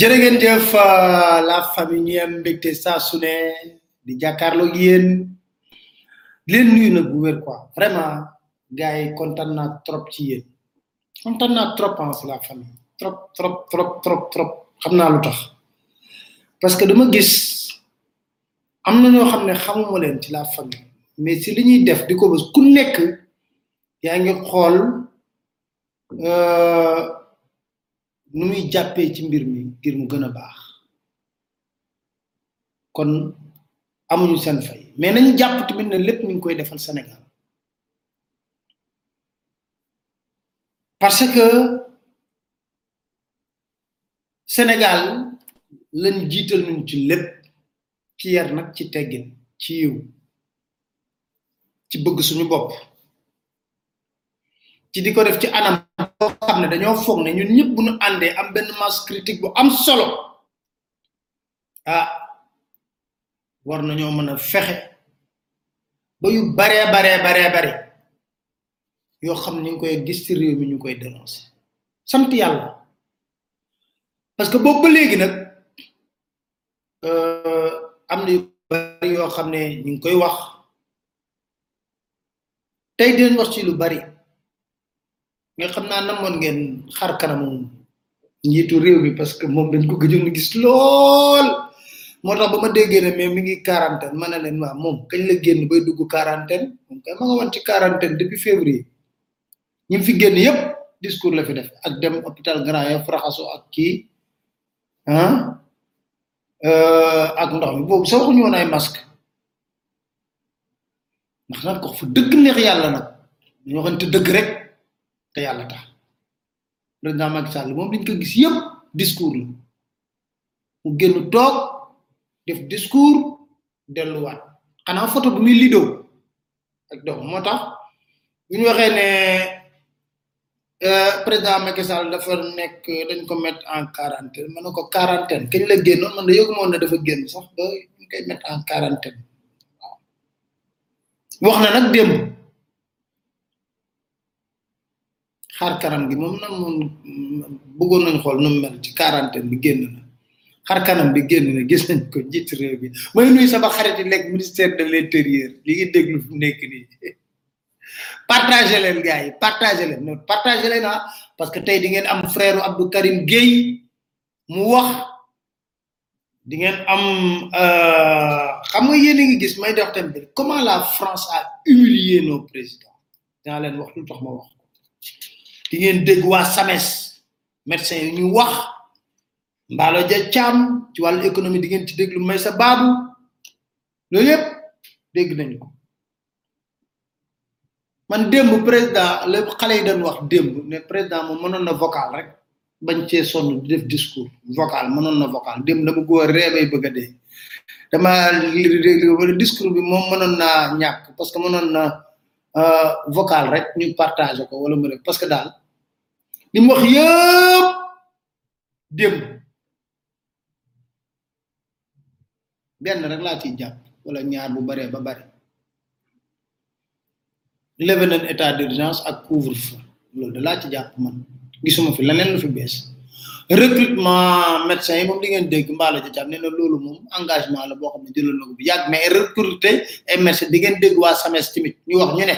jërë ngeen jëf euh, la famille ñu am mbégte saa su ne di jàkkaarloo ak yéen di leen nuyu nag bu wér quoi vraiment gars yi kontaan naa trop ci yéen kontaan naa trop en la famille trop trop trop trop trop xam naa lu tax parce que dama gis am na ñoo xam ne xamuma leen ci la famille mais si li ñuy def di ko bës ku nekk yaa ngi xool nu muy jàppee ci mbir mi ngir mu gën a baax kon amuñu seen fay mais nañu jàpp tamit ne lépp ñu ngi koy defal Sénégal parce que Sénégal lañ jiital ñun ci lépp ci yar nag ci teggin ci yiw ci bëgg suñu bopp ci di ko def ci anam boo xam ne dañoo foog ne ñun ñëpp bu ñu àndee am benn masse critique bu am solo ah war nañoo mën a fexe ba yu baree baree baree bare yoo xam ni nga koy gis ci réew mi ñu koy dénoncé sant yàlla parce que boobu ba léegi nag am na yu bari yoo xam ne ñu ngi koy wax tey dinañ wax ci lu bari nga xam naa namoon ngeen xar kanamu njiitu réew mi parce que moom dañ ko gëjoon gis lool moo tax ba ma déggee ne mais mi ngi quarantaine ma ne leen waa moom kañ la génn bay dugg quarantaine moom kay ma nga woon ci quarantaine depuis février ñi fi génn yépp discours la fi def ak dem hôpital grand yoff raxasu ak kii ah ak ndox mi boobu sa waxuñu woon ay masque ndax nag ko fa dëgg neex yàlla nag ñu waxante dëgg rek te yàlla tax président Macky Sall moom liñ ko gis yépp discours la mu génn toog def discours delluwaat xanaa photo bu muy lido ak doom moo tax bu ñu waxee ne président Macky Sall dafa nekk dañ ko mettre en quarantaine ma ne ko quarantaine kañ la génnoon man da yëgu moon ne dafa génn sax ba ñu koy mettre en quarantaine waaw wax na nag démb xar kanam gi moom na moom bëggoon nañ xool nu mu mel ci quarantaine bi génn na xar kanam bi génn na gis nañ ko jiit réew bi may nuy sama xarit yi nekk ministère de l' intérieur li ngi déglu fu nekk nii partagé leen gars yi partagé leen non partagé leen ah parce que tey di ngeen am frère Abdou Karim Gueye mu wax di ngeen am euh, xam nga yéen a ngi gis may dox tam bi comment la France a humilié nos présidents dinaa leen wax lu tax ma wax ko di ngeen dégg waa SAMES médecin yi ñu wax mbaalo ja caam ci wàllu économie di ngeen ci déglu may sa baabu loolu yëpp dégg nañu ko man démb président le xale yi dañ wax démb ne président moom mënoon na vocal rek bañ cee sonn di def discours vocal mënoon na vocal démb dama ko reebay bëgg a dee dama li discours bi moom mënoon naa ñàkk parce que mënoon na vocal rek ñu partagé ko wala mu rek parce que daal li mu wax yëpp démb benn rek laa ciy jàpp wala ñaar bu baree ba bare levé nañ état d'urgence ak couvre-feu loolu da laa ci jàpp man gisuma fi leneen lu fi bees recrutement médecin yi moom di ngeen dégg mbaala ja jàpp nee na loolu moom engagement la boo xam ne jëloon na ko bu yàgg mais recruter ay médecin di ngeen dégg waa SAMES tamit ñu wax ñu ne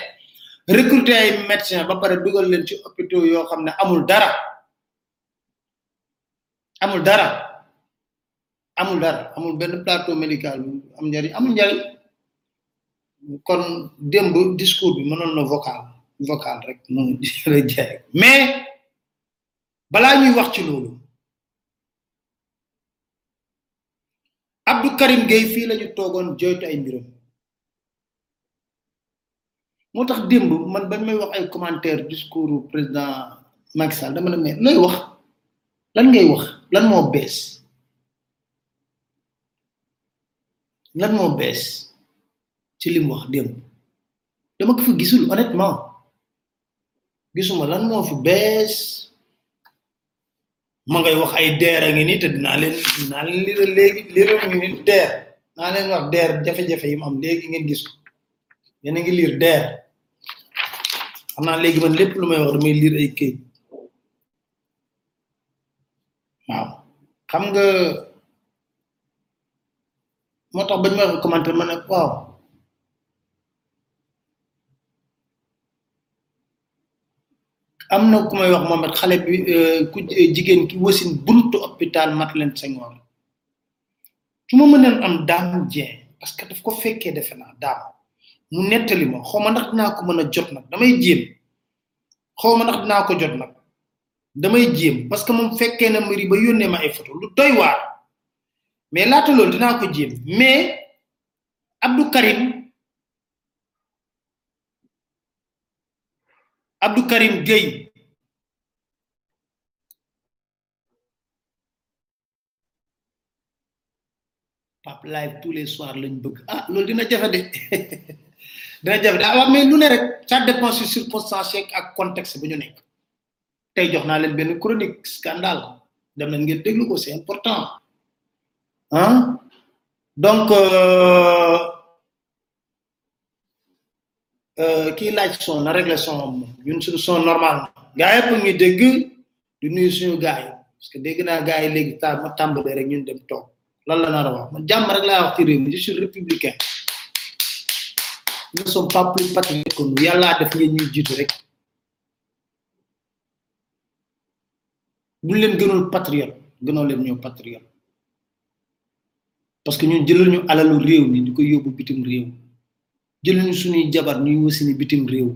recruter ay médecin ba pare dugal leen ci hôpitaux yoo xam ne amul dara amul dara amul dara amul benn plateau médical bu am njariñ amul njariñ kon démb discours bi mënoon na vocal vocal rek mu la jaay mais balaa ñuy wax ci loolu Abdou Karim Gueye fii lañu toogoon joytu ay mbiram moo tax démb man bañ may wax ay commentaire discours président Macky Sall dama ne mais looy wax lan ngay wax lan moo bees lan moo bees ci li mu wax démb dama ko fa gisul honnêtement gisuma lan moo fi bees ma ngay wax ay deer a ngi ni te dinaa leen dinaa leen lira léegi lira ñu ni deer naa leen wax deer jafe-jafe yi mu am léegi ngeen gis ko yéen a ngi liir deer xam naa léegi man lépp lu may wax damay liir ay këyit waaw xam nga moo tax bañ ma wax commentaire ma ne waaw am na ku may wax moom it xale bi ku jigéen ki wasin buntu hôpital Matlen Senghor su ma mënoon am daam jeen parce que daf ko fekkee defe naa daam mu nettali ma xaw ma ndax dinaa ko mën a jot nag damay jéem xaw ma ndax dinaa ko jot nag damay jéem parce que moom fekkee na mari ba yónnee ma ay photo lu doy waar mais laata loolu dinaa ko jéem mais Abdou Karim Abdou Karim Gueye Pape Live tous les soirs lañ bëgg ah loolu dina jafe de dina jafe de ah mais lu ne rek ça dépend sur circonstance yeeg ak contexte bu ñu nekk tey jox naa leen benn chronique scandale dem na ngeen déglu ko c'est important ah donc euh, euh, kii laaj son na régler son am moom ñun suñu son normal gaa yëpp ñu dégg di nuyu suñu gaa yi parce que dégg naa gaa yi léegi ta ma tàmbalee rek ñun dem toog lan la nar a wax man jàmm rek laa wax ci réew mi je suis républicain nous ne sommes pas plus patriotes que nous yàllaa def ngeen ñuy jiitu rek bu leen gënul patriote gënoo leen ñoo patriote parce que ñun jëlal ñu alalu réew mi di ko yóbbu bitim réew jëlal ñu suñuy jabar ñuy wasini bitim réew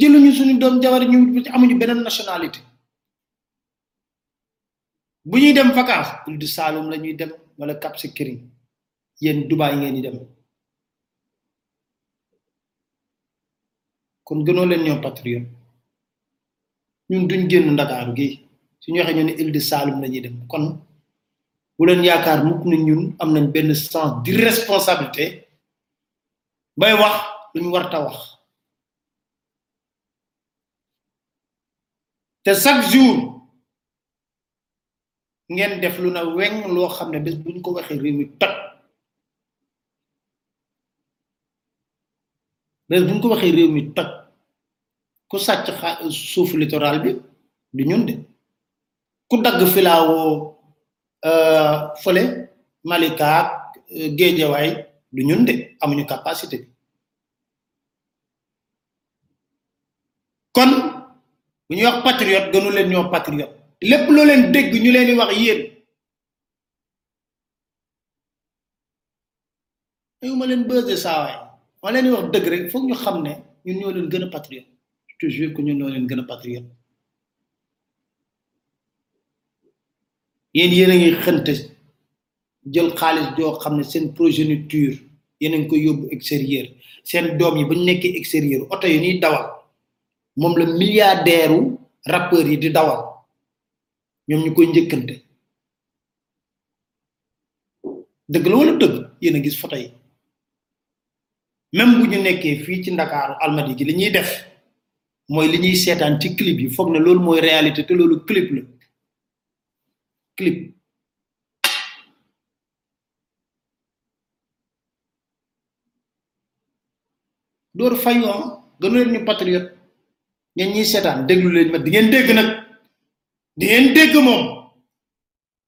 jëlal ñu suñu doom jabar ñu amuñu beneen nationalité bu ñuy dem vacances il du Saloum la ñuy dem wala Cap Skirring yéen Dubaï ngeen di dem kon gënoo leen ñoo patriote ñun duñ génn Ndakaaru gi suñu waxee ñu ne il du Saloum la ñuy dem kon bu leen yaakaar mukk na ñun am nañ benn sens d'irresponsabilité bay wax lu ñu war ta wax te chaque jour ngeen def lu na weng loo xam ne bés buñ ko waxee réew mi toj bés buñ ko waxee réew mi toj ku sàcc xa suuf littoral bi du ñun de ku dagg filaawoo fële Malika ak Géejawaay du ñun de amuñu capacité bi kon bu ñuy wax patriote gënu leen ñoo patriote lépp loo leen dégg ñu leen di wax yéen ayu ma leen bëse saawaay ma leen di wax dëgg rek foog ñu xam ne ñun ñoo leen gën a patriote toujours que ñun ñoo leen gën a patriote yéen yéen a ngi xënte jël xaalis joo xam ne seen progéniture yéen a ngi koy yóbbu extérieur seen doom yi ba ñu nekkee extérieur oto yi ñuy dawal moom la milliardaire u rappeur yi di dawal ñoom ñu koy njëkkante dëgg la wala dëgg yéen a gis photo yi même bu ñu nekkee fii ci ndakaaru almadi gi li ñuy def mooy li ñuy seetaan ci clip yi foog ne loolu mooy réalité te loolu clip la clip door fayu am gënu leen ñu patriote ñen ñi seetaan déglu leen ma di ngeen dégg nag di ngeen dégg moom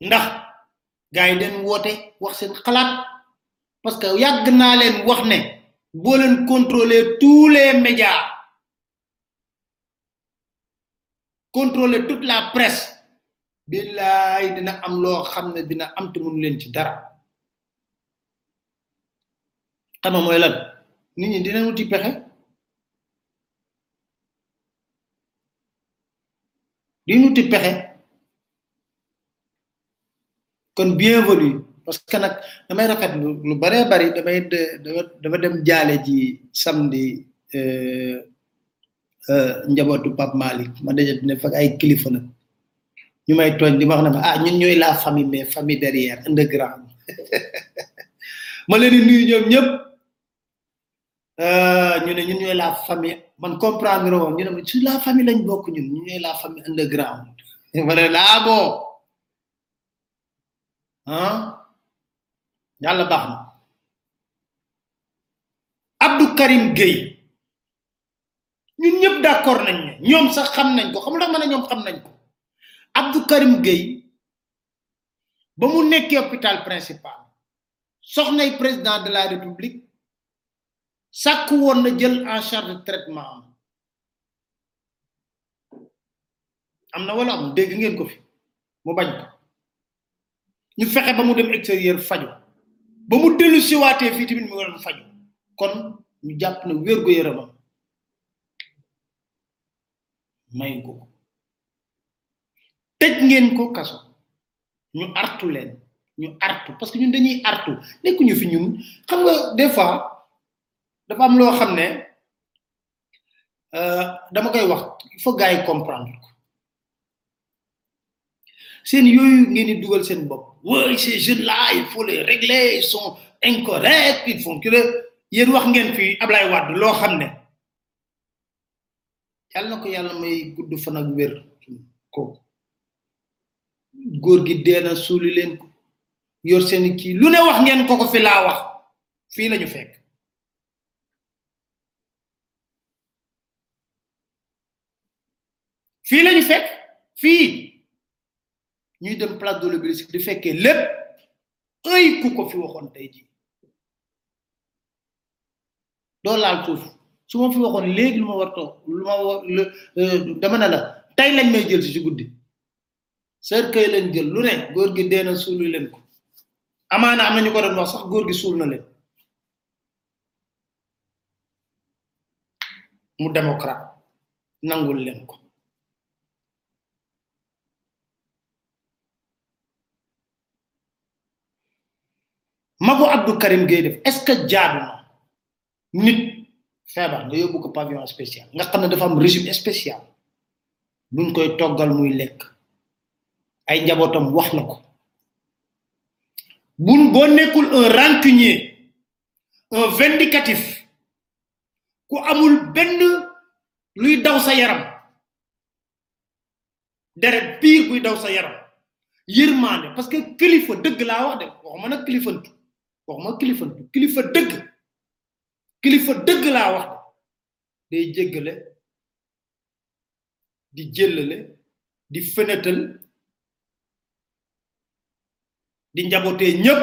ndax gars yi leen woote wax seen xalaat parce que yàgg naa leen wax ne boo leen contrôler tous les médias contrôler toute la presse billaay dina am loo xam ne dina am te mënu leen ci dara xama mooy lan nit ñi dina wuti pexe di wuti pexe kon bienvenue parce que nag damay rafet lu lu baree bari damay dama dem jaale ji samedi njabootu Pape Malick ma daje dina fekk ay kilifa nag ñu may tooñ di ma wax ne ma ah ñun ñooy la famille mais famille derrière underground ma leen di nuyu ñoom ñëpp euh, ñu ne ñun ñooy la famille man comprendre woon ñu ne ma ci la famille lañ bokk ñun ñu ñooy la famille underground ma ne laa boo ah yàlla baax na Abdou Karim Gueye ñun ñëpp d'accord nañ ne ñoom sax xam nañ ko xamul tax ma ne ñoom xam nañ ko Abdou Karim Gueye ba mu nekkee hôpital principal soxnay président de la république sàkku woon na jël en charge traitement am am na wala amul dégg ngeen ko fi mu bañ ko ñu fexe ba mu dem extérieur faju ba mu dellu si waatee fii tamit mu ngi doon faju kon ñu jàpp na wér gu yaramam mayu ko ko tëj ngeen ko kaso ñu artu leen ñu artu parce que ñun dañuy artu nekkuñu fi ñun xam nga des fois dafa am loo xam ne dama koy wax il faut gars yi comprendre ko seen yooyu ngeen di dugal seen bopp oui ces jeunes là il faut les régler ils sont incorrects ils font que yéen wax ngeen fi Ablaye Wade loo xam ne yàlla na ko yàlla may gudd fan ak wér kooku góor gi dee na suuli leen ko yor seen kii lu ne wax ngeen ko ko fi laa wax fii lañu fekk fii lañu fekk fii ñuy dem place de l'Obélisque di fekkee lépp ay ku ko fi waxoon tey ji doo laal suuf su ma fi waxoon léegi lu ma war toog lu ma war dama ne la tey lañ may jël si si guddi cercueil lañ jël lu ne góor gi dee na suulu leen ko amaana am na ñu ko doon wax sax góor gi suul na leen mu démocrate nangul leen ko magu abdou karim gay def est ce que jaadu na nit feebar nga yóbbu ko pavillon spécial nga xam ne dafa am régime spécial buñ koy toggal muy lekk ay njabootam wax la ko buñ boo nekkul un rancunier un vindicatif ku amul benn luy daw sa yaram deret biir buy daw sa yaram yërmaande parce que kilifa dëgg laa wax de waxuma nag kilifantu waxuma kilifantu kilifa dëgg kilifa dëgg laa wax de day jéggale di jëllale di fenetal di njabotee ñépp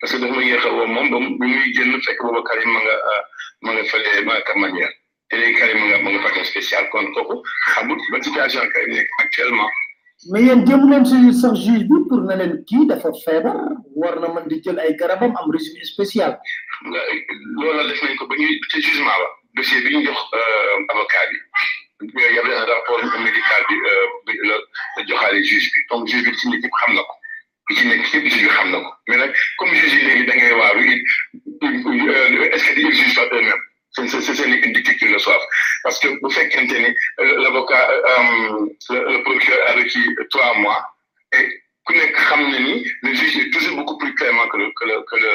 parce que dafa ma yéex a woo moom ba mu bi muy génn fekk booba Karim ma nga ah, ma nga fële ma nga Kamania te léegi Karim ma nga ma nga fàtte spécial kon kooku xamul ba situation Karim nekk actuellement. mais yéen jëm leen si sax juge bi pour na leen kii dafa feebar war na mën di jël ay garabam am régime spécial xam nga loola def nañ ko ba ñuy ca jugement ba dossier bi ñu jox euh, avocat bi yooyu yab leen rapport médical bi euh, bi la la joxaale juge bi donc juge bi ci nit yëpp xam na ko ku ci nekk yëpp juge bi xam na ko mais nag comme juge yi léegi da ngay waaru it est ce que ils jugent pas eux-mêmes c'est c'est c'est une dictée qu'ils le soient parce que bu fekkente ni l'avocat le procureur a requis trois mois et ku nekk xam na ni le juge est toujours beaucoup plus clément que le que le que le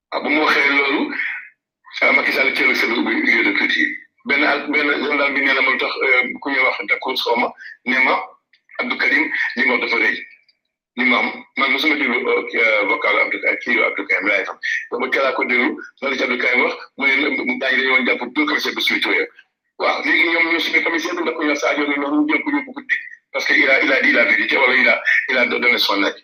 ah bu mu waxee loolu ah Macky Sall teel a sëb ubbi lieu de culte yi benn al benn journal bi nee na ma lu tax euh, ku ñuy wax Dakour Soma ne ma Abdou Karim li ma wax dafa rëy li ma am man mosuma déglu euh, vocal Abdou Karim kii la Abdou Karim laay xam dama teel a ko déglu lan la ci Abdou Karim wax mu ne mu daañu dañu woon jàpp deux commissaires de suite yooyu waaw léegi ñoom ñoo suñu commissaire bi ndax ku ñuy wax Sadio ne noonu ñu jël ko yóbbu ko dig parce que il a il a dit la vérité wala il a il a donné son avis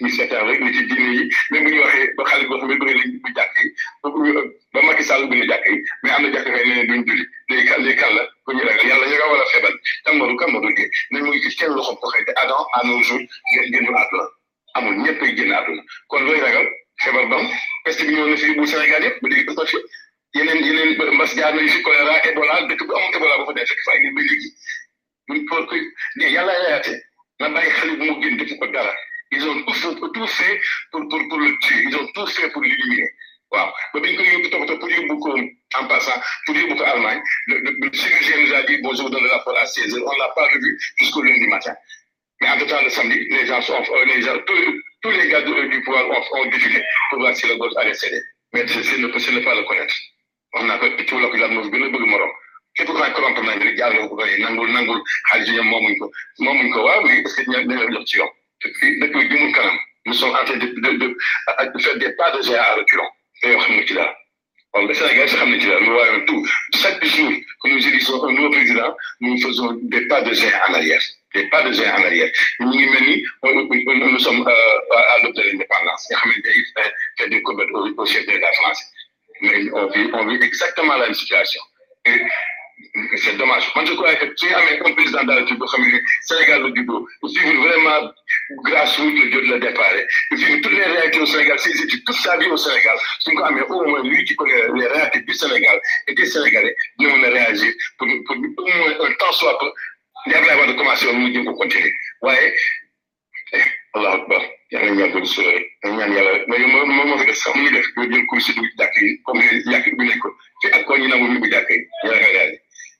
ñu seetaan rek ni ci diine yi même bu ñu waxee ba xale boo xam ne bëgg nañ bu jàkk yi ba Macky Sall bu ñu jàkk yi mais am na jàkk fay ne duñ julli léegi kan léegi kan la ku ñu ragal yàlla ñu nga war a feebal kan moo du kan moo du dee nañ mu ngi ci kenn loxoom ko xëy te adam à nos jours ngeen génn àdduna amul ñëpp ay génn àdduna kon looy ragal feebar bam peste bi ñëw na fi bu Sénégal yëpp ba léegi dafa fi yeneen yeneen mbas jaar nañu fi choléra Ebola dëkk bu amul Ebola ba fa dee fekk fa ay nit ba léegi mun ko koy ne yàlla yaate na bàyyi xale bu mu gën defu ko dara ils ont tout fait tout fait pour pour pour le tuer ils ont tout fait pour l'éliminer waaw ba bi ñu koy yóbbu toppatoo pour yóbbu ko en passant pour yóbbu ko Allemagne le le chirurgien nous a dit bonjour dans le rapport à 16 heures on l'a pas revu jusqu'au lundi matin Mais en tout cas, le samedi, les gens sont, euh, les gens, tous, tous les gars du, euh, du pouvoir ont, ont défilé pour voir si le gauche allait céder. Mais c'est c'est ne, c'est ne pas le connaître. On a fait tout le monde, il a gën a bëgg morom. Képp ku xam corrompre nañ rek jàll ko bëri nangul nangul xaalis yi ñoom moomuñ ko moomuñ ko waaw oui parce que ñoom dañ la jox ci yoon. Te fii dëkk bi jëmul kanam nous sommes en train de de de de faire des pas de géant à reculons. te yoo xam nga ci dara wala Sénégal sax xam nañ ci daal lu waaye tout chaque jour que nous élisons un nouveau président nous faisons des pas de géant en arrière des pas de géant en arrière ñu ngi mel ni nous sommes euh, à l'aube de l'indépendance nga xamante ne fait fait des combats au chef de la France mais on vit on vit exactement la même situation c'est dommage man je crois que su ñu amee un président de la République boo xam ne Sénégal la juddoo vivre vraiment grâce route la jot la départ vivre toutes les réalités au Sénégal ses études toute sa vie au Sénégal su ñu ko amee au moins lui qui connaît les réalités du Sénégal et des Sénégalais dina mën a réagir pour pour au moins un temps soit peu li Abdoulaye Wade commencé woon mu jëm ko continuer waaye allahu akbar yàlla ñu yàgg si rek dañ ñaan yàlla rek mais moom moom moo fi def sax mu ngi def ñu jël kursi dugg ci jàkk yi comme ni jàkk yi bu nekk ci ak koo ñu nangu ñu dugg jàkk yi yàlla nga daal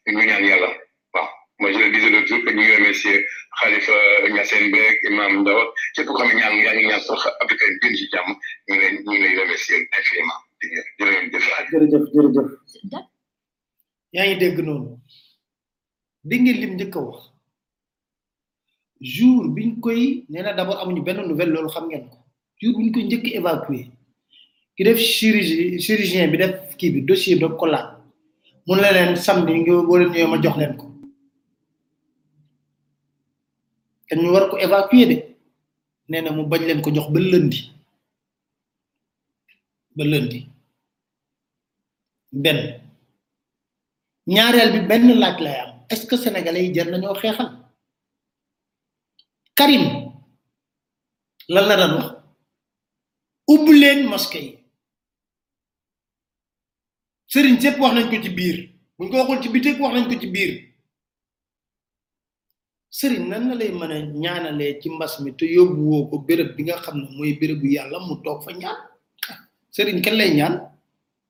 di ñu ñaan yàlla waaw moi je le disais l'autre jour que ñu ngi remercier Khalifa Niassène beeg imam Ndaw ak képp koo xam ne ñaan yaa ngi ñaan sax Abdou Karim gën ci jàmm ñu ngi lay ñu ngi lay remercier infiniment di ngeen di leen def xaaj jërëjëf jërëjëf yaa ngi dégg noonu di ngeen lim njëkk a wax jour biñ koy nee na d'abord amuñu benn nouvelle loolu xam ngeen ko jour biñ koy njëkk évacuer ki def chirurgie chirurgien bi def kii bi dossier bi daf ko laal mu ne leen samedi nga boo leen ñëwee ma jox leen ko te ñu war ko évacuer de nee na mu bañ leen ko jox ba lundi ba lundi benn ñaareel bi benn laaj lay am est-ce que sénégalais yi jar nañoo xeexal Karim lan la daan wax ubbi leen mosquée yi sëriñ sépp wax nañ ko ci biir buñ ko waxul ci bitik wax nañ ko ci biir sëriñ nan na lay mën a ñaanalee ci mbas mi te yóbbu woo ko béréb bi nga xam ne mooy bérébu yàlla mu toog fa ñaan sëriñ kan lay ñaan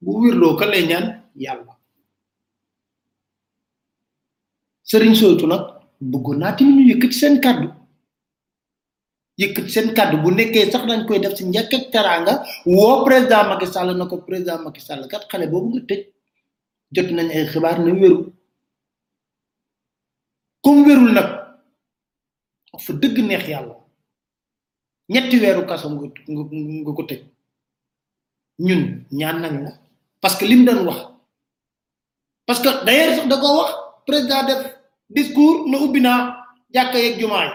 bu wirloo kan lay ñaan yàlla sëriñ sootu nag bëggoon naa tamit ñu yëkkati seen kàddu yëkkati seen kàddu bu nekkee sax dañ koy def si njëkk ak teraanga woo président Macky Sall na ko président Macky Sall kat xale boobu nga tëj jot nañ ay xibaar ne wéru comme wérul nag wax fa dëgg neex yàlla ñetti weeru kaso nga nga nga ko tëj ñun ñaan nañ la parce que lim doon wax parce que d'ailleurs sax da ko wax président def discours na ubbi naa jàkka yeeg jumaa yi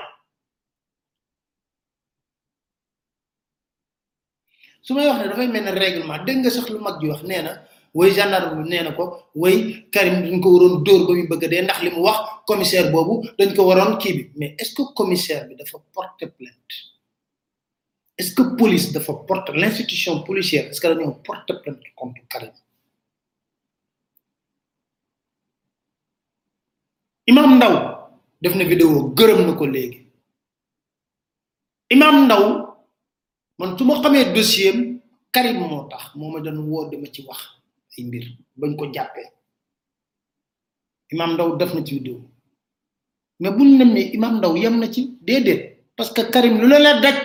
su may wax ne dafay mel ne règlement dégg nga sax lu mag ji wax nee na way gendarme bi nee na ko way Karim dañ ko waroon dóor ba muy bëgg a dee ndax li mu wax commissaire boobu dañ ko waroon kii bi mais est-ce que commissaire bi dafa porter plainte est-ce que police dafa porter l'institution policière est-ce que dañoo porter plainte contre Karim imam ndaw def na vidéo gërëm na ko léegi imam ndaw man su ma xamee dossier karim moo tax moo ma doon woo dama ci wax ay mbir bañ ko jàppee imam ndaw def na ci vidéo mais buñ nem ne imam ndaw yem na ci déedéet parce que karim lu la la daj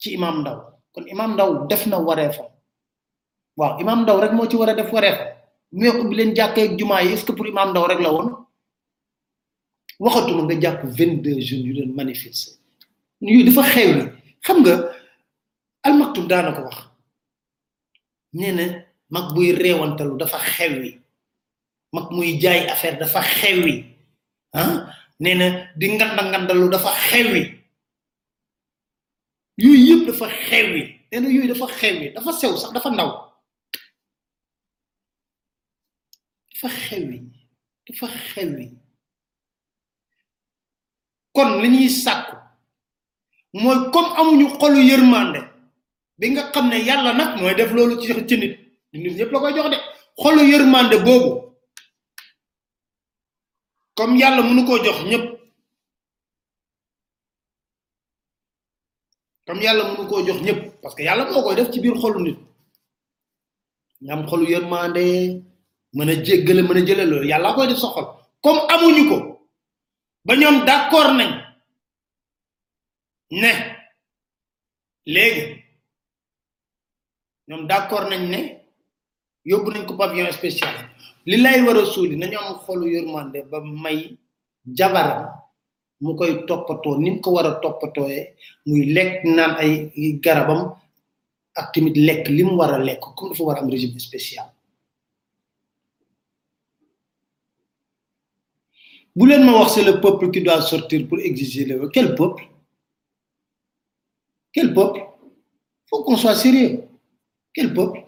ci imam ndaw kon imam ndaw def na wareefam waaw imam ndaw rek moo ci war a def wareef mais ubbi leen jàkkee ak jumaa yi est ce que pour imam ndaw rek la woon waxatuma nga jàpp 22 jeunes yu doon manifester yu dafa xew ni xam nga almaktum daana ko wax nee na mag buy reewantalu dafa xewwi mag muy jaay affaire dafa xewwi ah nee na di nganda ngandalu dafa xewwi yooyu yëpp dafa xewwi nee na yooyu dafa xewwi dafa sew sax dafa ndaw dafa xewwi dafa xewwi kon li ñuy sàkku mooy comme amuñu xolu yërmande bi nga xam ne yàlla nag mooy def loolu ci ci nit du nit ñëpp la koy jox de xolu yërmande boobu comme yàlla mënu koo jox ñëpp comme yàlla mënu koo jox ñëpp parce que yàlla moo koy def ci biir xolu nit nga am xolu yërmande mën a jéggale mën a jële loolu yàlla koy def sa xol comme amuñu ko ba ñoom d'accord nañ ne léegi ñoom d'accord nañ ne yóbbu nañ ko pavillon spécial li lay war a suuli nañu am xolu yërmande ba may jabaram mu koy toppatoo ni mu ko war a toppatooyee muy lekk naan ay garabam ak tamit lekk li mu war a lekk comme dafa war a am régime spécial bu leen ma wax c'est le peuple qui doit sortir pour exiger le quel peuple Quel peuple Il faut qu'on soit sérieux. Quel peuple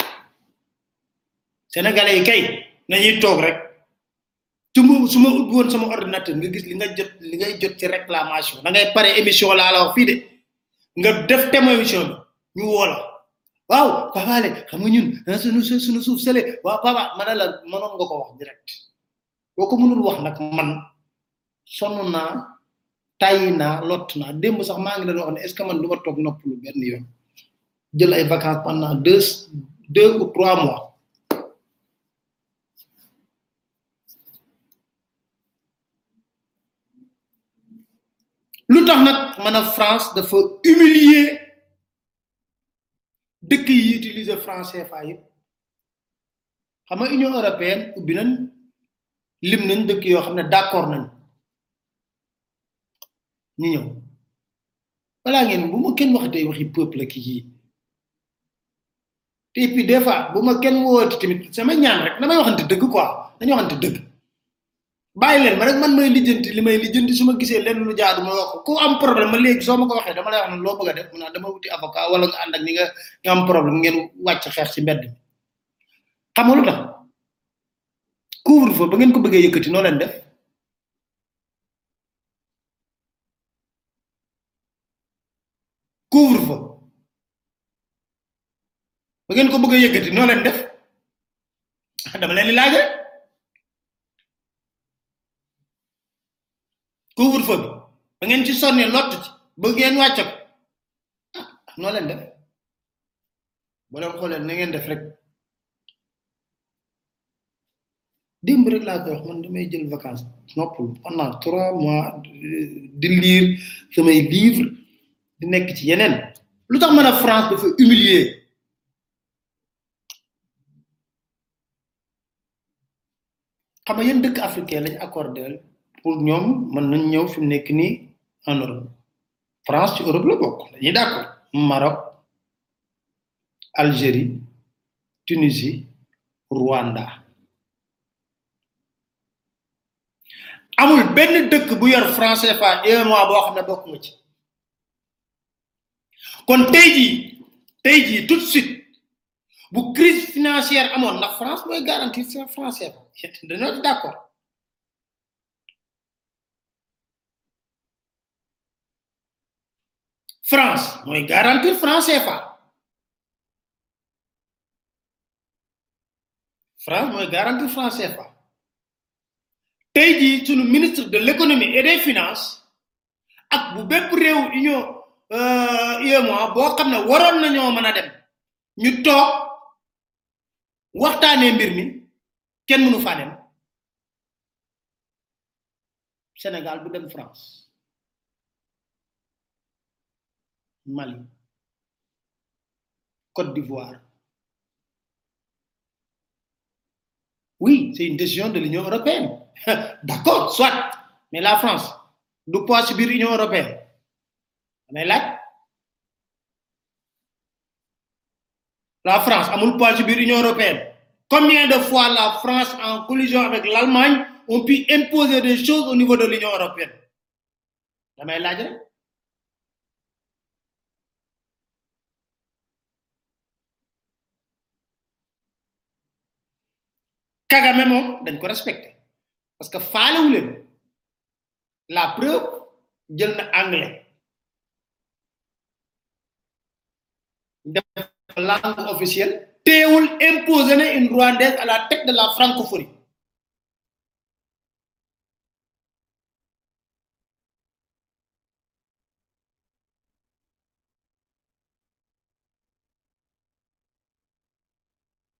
Sénégalais yi kay nañuy toog rek su ma su ma ubbi woon sama ordinateur nga gis li nga jot li ngay jot ci réclamation da ngay pare émission laa la wax fii de nga def thème émission bi ñu woo la waaw Papa le xam nga ñun ah sunu su- sunu suuf sële waaw Papa ma ne la mënoon nga ko wax direct boo ko mënul wax nag man sonn naa tàyyi naa lott naa démb sax maa ngi la wax ne est ce que man du ma toog noppalu benn yoon jël ay vacances pendant deux deux ou trois mois lu tax nag man a France dafa humilier dëkk yi utiliser français fa yëpp xam nga union européenne ubbi nañ lim nañ dëkk yoo xam ne d'accord nañ ñu ñëw balaa ngeen bu ma kenn waxatee waxi peuple ki yii te puis des fois bu ma kenn wooti tamit sama ñaan rek damay waxante dëgg quoi dañu waxante dëgg bàyyi leen ma rek man may lijjanti li may lijjanti su ma gisee lenn lu jaadu ma wax ko ku am problème ma léegi soo ma ko waxee dama lay wax ne loo bëgg a def mu naan dama wuti avocat wala nga ànd ak ñi nga ñu am problème ngeen wàcc xeex ci mbedd mi xam nga lu tax couvre feu ba ngeen ko bëggee yëkkati noo leen def couvre feu ba ngeen ko bëggee yëkkati noo leen def dama leen di laaj rek couvre feu bi ba ngeen ci sonne lott ci ba ngeen wàcce ko ah noo leen def boo leen xoolee na ngeen def rek démb rek laa koy wax man damay jël vacances noppul pendant trois mois di lire samay livre di nekk ci yeneen lu tax mën a France dafa humilier xam nga yéen dëkk africain lañ accordé pour ñoom mën nañ ñëw fi mu nekk nii en Europe France ci Europe la bokk dañuy d'accord Maroc Algérie Tunisie Rwanda amul benn dëkk bu yor français fa un mois boo xam ne bokk nga ci kon tey jii tey jii tout de suite bu crise financière amoon ndax France mooy garantie sur français dañoo ci d'accord France mooy garantie français fa France mooy garantie français fa tey jii sunu ministre de l'économie et des finances ak bu bépp réew union UEMOA boo xam ne waroon nañoo mën a dem ñu toog waxtaanee mbir mi kenn mënu faa dem Sénégal du dem France Mali Côte d'Ivoire Oui, c'est une décision de l'Union européenne. D'accord, soit. Mais la France, pouvons pas subir l'Union européenne. Mais là, la France, ne mon pas subir l'Union européenne. Combien de fois la France, en collision avec l'Allemagne, ont pu imposer des choses au niveau de l'Union européenne? damay laaj rek Kagame moom dañ ko respecté parce que faalewu leen la preuve jël na anglais def langue officielle teewul imposé na une rwandaise à la tête de la francophonie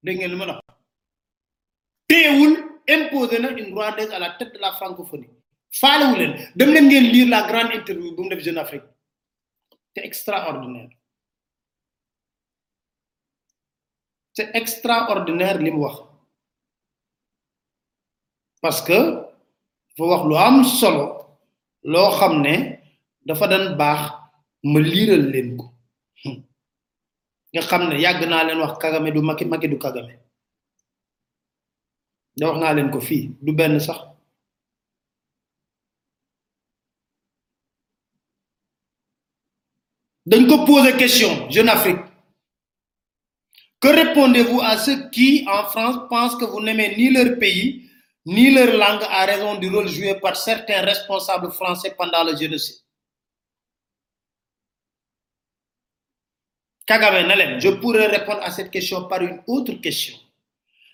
dégg ngeen li ma la wax teewul imposé na une rwandaise à la tête de la francophonie faalewu leen dem leen ngeen lire la grande interview bu mu def Jeune Afrique c'est extraordinaire c'est extraordinaire li mu wax parce que dafa wax lu am solo loo xam ne dafa dan baax ma liiral leen ko nga xam ne yàgg naa leen wax Kagame du Macky Macky du Kagame da wax naa leen ko fii du benn sax dañ ko poser question Jeune Afrique que répondez-vous à ceux qui en France pensent que vous n'aimez ni leur pays ni leur langue à raison du rôle joué par certains responsables français pendant le génocide Kagame je pourrais répondre à cette question par une autre question.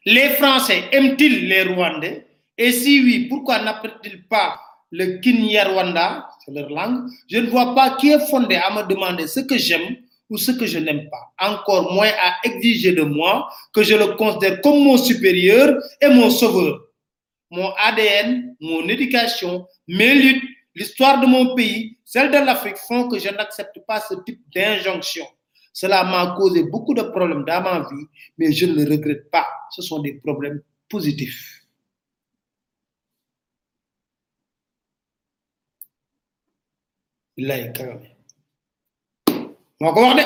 Les Français aiment-ils les Rwandais Et si oui, pourquoi n'appellent-ils pas le Kinyarwanda, c'est leur langue Je ne vois pas qui est fondé à me demander ce que j'aime ou ce que je n'aime pas. Encore moins à exiger de moi que je le considère comme mon supérieur et mon sauveur. Mon ADN, mon éducation, mes luttes, l'histoire de mon pays, celle de l'Afrique font que je n'accepte pas ce type d'injonction. Cela m'a causé beaucoup de problèmes dans ma vie, mais je ne le regrette pas. Ce sont des problèmes positifs. Il a écrit. Moi wax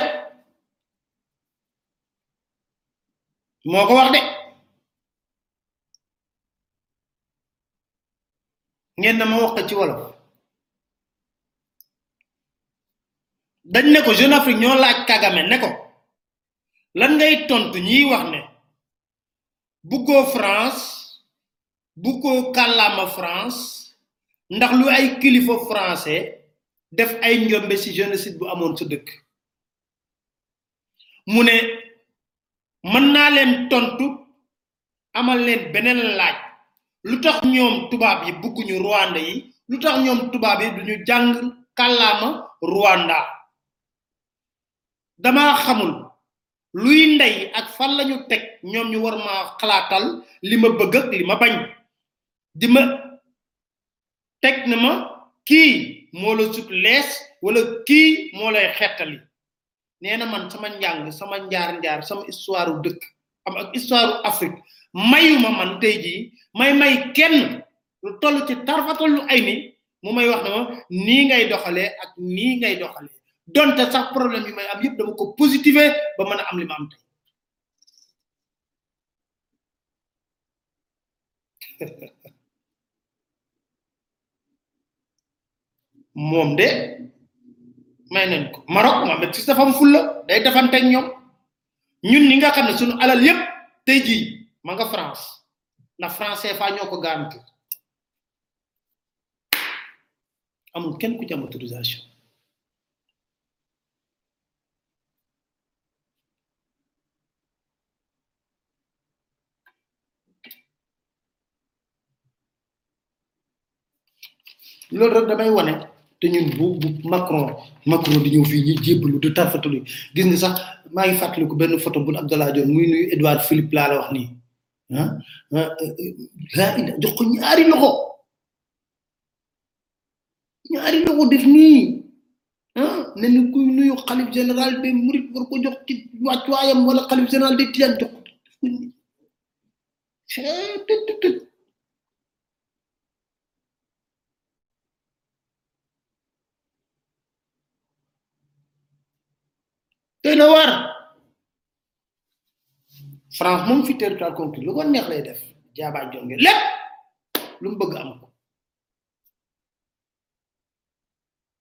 ngeen na ma wax ko ci wolof dañ ne ko Jeune Afrique ñoo laaj Kagame ne ko lan ngay tontu ñiy wax ne buggoo France buggoo kàllaama France ndax lu ay kilifa français def ay njombe ci génocide bu amoon sa dëkk mu ne mën naa leen tontu amal leen beneen laaj lu tax ñoom tubaab yi bugguñu Rwanda yi lu tax ñoom tubaab yi duñu jàng kàllaama Rwanda dama xamul luy ndey ak fan lañu teg ñoom ñu war maa xalaatal li ma bëgg ak li ma bañ di ma teg na ma kii moo la sut lees wala kii moo lay xettali nee na man sama njàng sama njaar-njaar sama histoire u dëkk am ak histoire u Afrique mayuma man tey jii may may kenn lu toll ci tarfatal lu ay ni mu may wax ne ma nii ngay doxalee ak nii ngay doxalee donte sax problème yi may am yëpp dama ko positivé ba mën a am li ma am tey moom de may nañ ko Maroc Mohamed VI dafa am fulla day defante ak ñoom ñun ñi nga xam ne suñu alal yépp tey jii ma nga France na France fa ñoo ko garanti amul kenn ku ci am autorisation loolu rek damay wane te ñun bu bu Macron Macron di ñëw fii ñu jébbalu di tarfatulu gis nga sax maa ngi fàttaliku benn photo bu Abdallah Dione muy nuyu Edouard Philippe laa la wax nii ah ah jox ko ñaari loxo ñaari loxo def nii ah ne ni kuy nuyu xalif général de Mouride war ko jox ci wàccuwaayam wala xalif général de Tidiane jox ko doy na waar France moom fi territoire conquis lu ko neex lay def jaabaa jonge lépp lu mu bëgg am ko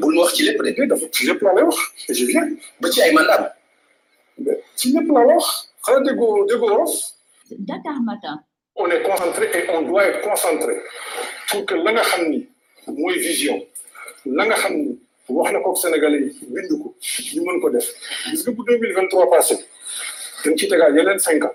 bul ma wax ci lépp de ngay def ci lépp laa lay wax je viens ba ci ay mandat ci lépp laa lay wax xanaa déggoo déggoo wolof Dakar Matin on est concentré et on doit être concentré pour que la nga xam ni mooy vision la nga xam ni wax na ko Sénégalais yi bind ko ñu mën ko def gis nga bu deux mille vingt trois passé dañ ci tegaat yeneen cinq ans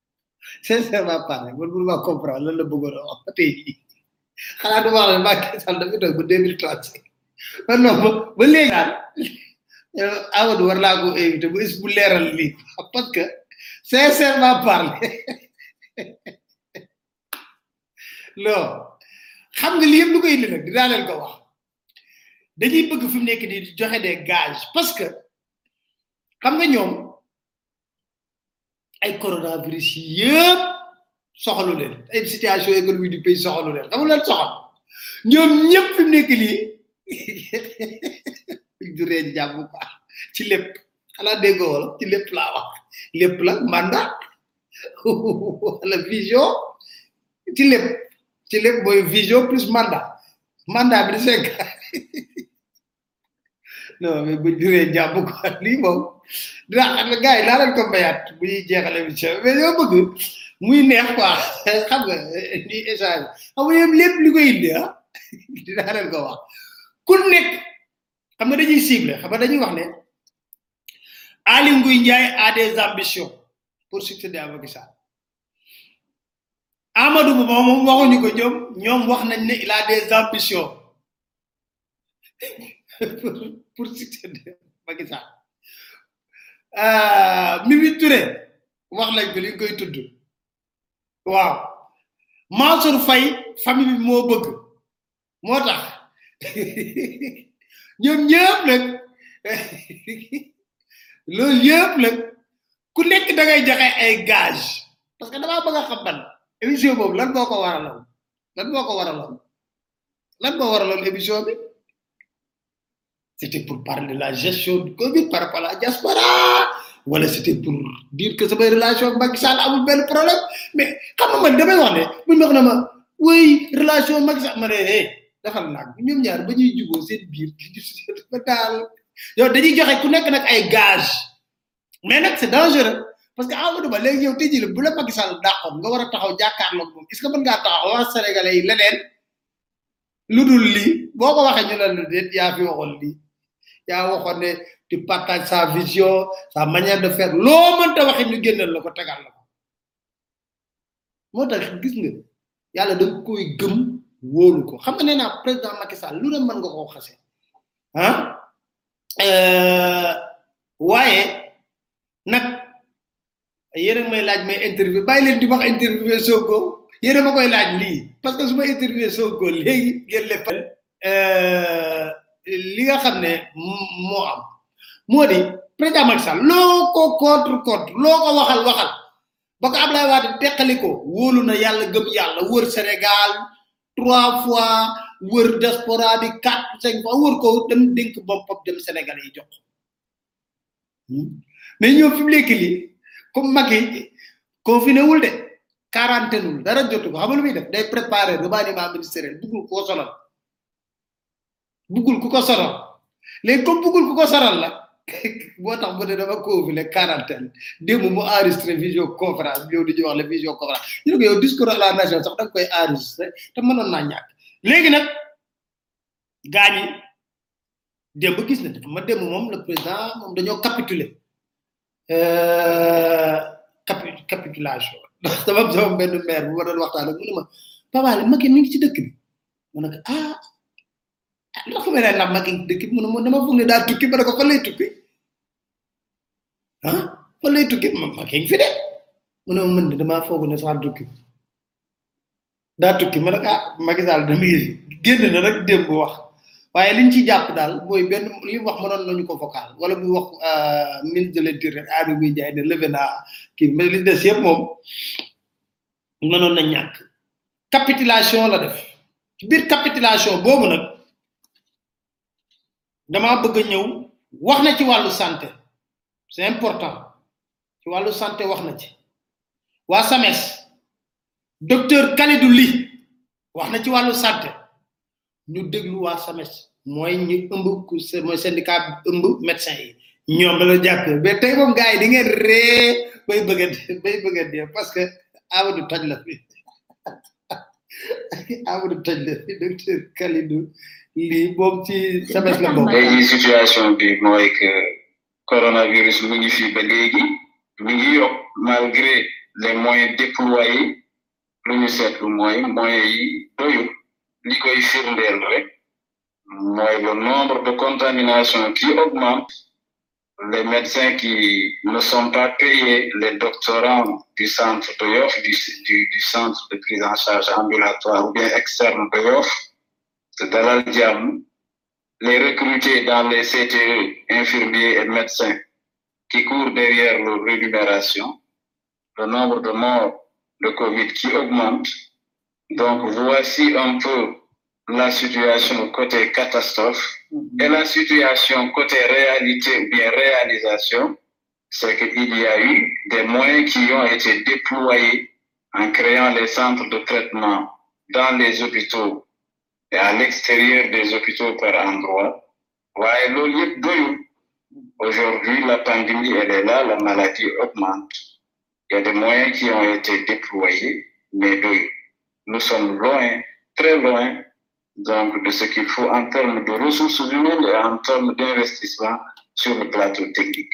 sincèrement parlé man mënu ma comprendre lan la bëggoon a wax tey jii xanaa du ma wax ne Macky Sall dafa toog ba 2035 man non ba ba léegi daal Amadou war naa ko invité bu is bu leeral lii parce que sincèrement parlé non xam nga li yëpp lu koy indi nag dinaa leen ko wax dañuy bëgg fi mu nekk di joxe des gages parce que xam nga ñoom ay coronavirus yi yëpp soxalu leen ay situation économique du pays soxalu leen xamu leen soxal ñoom ñëpp fi mu nekk lii du reen jàmm quoi ci lépp xanaa déggoo wala ci lépp laa wax lépp la mandat wala vision ci lépp ci lépp mooy vision plus mandat mandat bi di cinq non mais bu juree jàpp ko lii moom dinaa xam ne gars yi naa leen ko mayaat bu ñuy jeexale émission bi mais ñoo bëgg muy neex quoi xam nga ni échange xam nga yëpp lépp li koy indi ah dinaa leen ko wax ku nekk xam nga dañuy ciblé xam nga dañuy wax ne Aly Ngouille Ndiaye a des ambitions pour succéder à Macky Sall Amadou Ba moom waxuñu ko ñoom ñoom wax nañ ne il a des ambitions pour pour citer Macky Sall ah Mimi Touré wax lañ ko li nga koy tudd waaw Mansour Faye famille bi moo bëgg moo tax ñoom ñëpp nag loolu yëpp nag ku nekk da ngay joxe ay gage parce que damaa bëgg a xam man émission boobu lan moo ko waraloon lan moo ko waraloon lan moo waraloon émission bi c'était pour parler de la gestion du Covid par rapport à la diaspora wala c'était pour dire que samay relation ak Macky Sall amul benn problème mais xam nga man damay wax ne bu ñu wax na ma oui relation Macky Sall ma ne eh defal naa ko ñoom ñaar ba ñuy juboo seen biir di ba daal yow dañuy joxe ku nekk nag ay gage mais nag c'est dangereux parce que Amadou Ba léegi yow tey jii la bu la Macky Sall dàqoon nga war a taxaw jàkkaarloog moom est-ce que mën ngaa taxaw wax sénégalais yi leneen lu dul lii boo ko waxee ñu ne la déet yaa fi waxoon lii yaa waxoon ne tu partages sa vision sa manière de faire loo mënta waxee ñu génneel la ko tegal la ko moo tax gis nga yàlla da koy gëm wóolu ko xam nga nee naa président Macky Sall lu ne mën nga koo xase ah waaye nag yéen a may laaj may interview bàyyi leen di wax interview Sonko yéen a ma koy laaj lii parce que su ma interview Sonko léegi ngeen le fa li nga xam ne moo am moo di président Macky Sall loo ko contre contre loo ko waxal waxal ba ko Ablaye Wade teqali ko wóolu na yàlla gëm yàlla wër Sénégal trois fois wër diaspora bi quatre cinq fois wër ko dem dénk boppam dem Sénégal yi jox mais ñoo fi mu nekk nii comme mag yi confiné wul de quarantaine wul dara jotu ko xam nga lu muy def day préparer remaniement ministériel buggul koo sonal bëggul ku ko sonal léegi comme bëggul ku ko sonal la moo tax mu ne dama confiné quarantaine démb mu enregistré visio conférence ñëw di ñu wax la visio conférence ñu ne ko yow discours à la nation sax da nga koy enregistré te mënoon naa ñàkk léegi nag gaa ñi démb gis na ma démb moom le président moom dañoo capitulé euh, capi capitulation ndax dama am sama benn maire bu ma doon waxtaan ak mu ne ma Papa Alé Macky mi ngi ci dëkk bi ma ne ko ah ah lu tax may laaj la Macky dëkk bi mu ne ma dama foog ne daal tukki ma ne ko fan lay tukki ah fan lay tukki ma Macky ngi fi de mu ne ma mën de damaa foog ne sax tukki daa tukki ma ne ah Macky Sall dama yëri génn na rek démb wax waaye liñ ci jàpp daal mooy benn li wax mënoon nañu ko vocal wala muy wax ministre de l'intérieur Aly Ngouille Ndiaye ne levé naa kii mais li des yëpp moom mënoon na ñàkk capitulation la def ci biir capitulation boobu nag damaa bëgg a ñëw wax na ci wàllu santé c'est important ci wàllu santé wax na ci waa SAMES docteur Kalidou Ly wax na ci wàllu santé ñu déglu waa SAMES mooy ñu ëmb ku mooy syndicat bi ëmb médecin yi ñoom la jàpp mais tey moom gars yi di ngeen ree bay bëgg a dee bay bëgg a dee parce que Amadou toj la fi Amadou toj la fi docteur Kalidou Ly moom ci SAMES la bokk. léegi situation bi mooy que coronavirus mu ngi fii ba léegi mu ngi yokk malgré les moyens déployés lu ñu seetlu mooy moyens yi doyul li koy firndeel rek mooy le nombre de contaminations qui augmente les médecins qui ne sont pas payés les doctorants du centre de Yoff du, du, du centre de prise en charge ambulatoire ou bien externe de Yoff de Dalal Jàmm les recrutés dans les CTE, infirmiers et médecins, qui courent derrière leur rémunération, le nombre de morts de Covid qui augmente, donc, voici un peu la situation côté catastrophe. Mhm. Et la situation côté réalité ou bien réalisation, c'est qu'il y a eu des moyens qui ont été déployés en créant les centres de traitement dans les hôpitaux et à l'extérieur des hôpitaux par endroit. Aujourd'hui, la pandémie, elle est là, la maladie augmente. Il y a des moyens qui ont été déployés, mais oui nous sommes loin, très loin, donc, de ce qu'il faut en termes de ressources humaines et en termes d'investissement sur le plateau technique.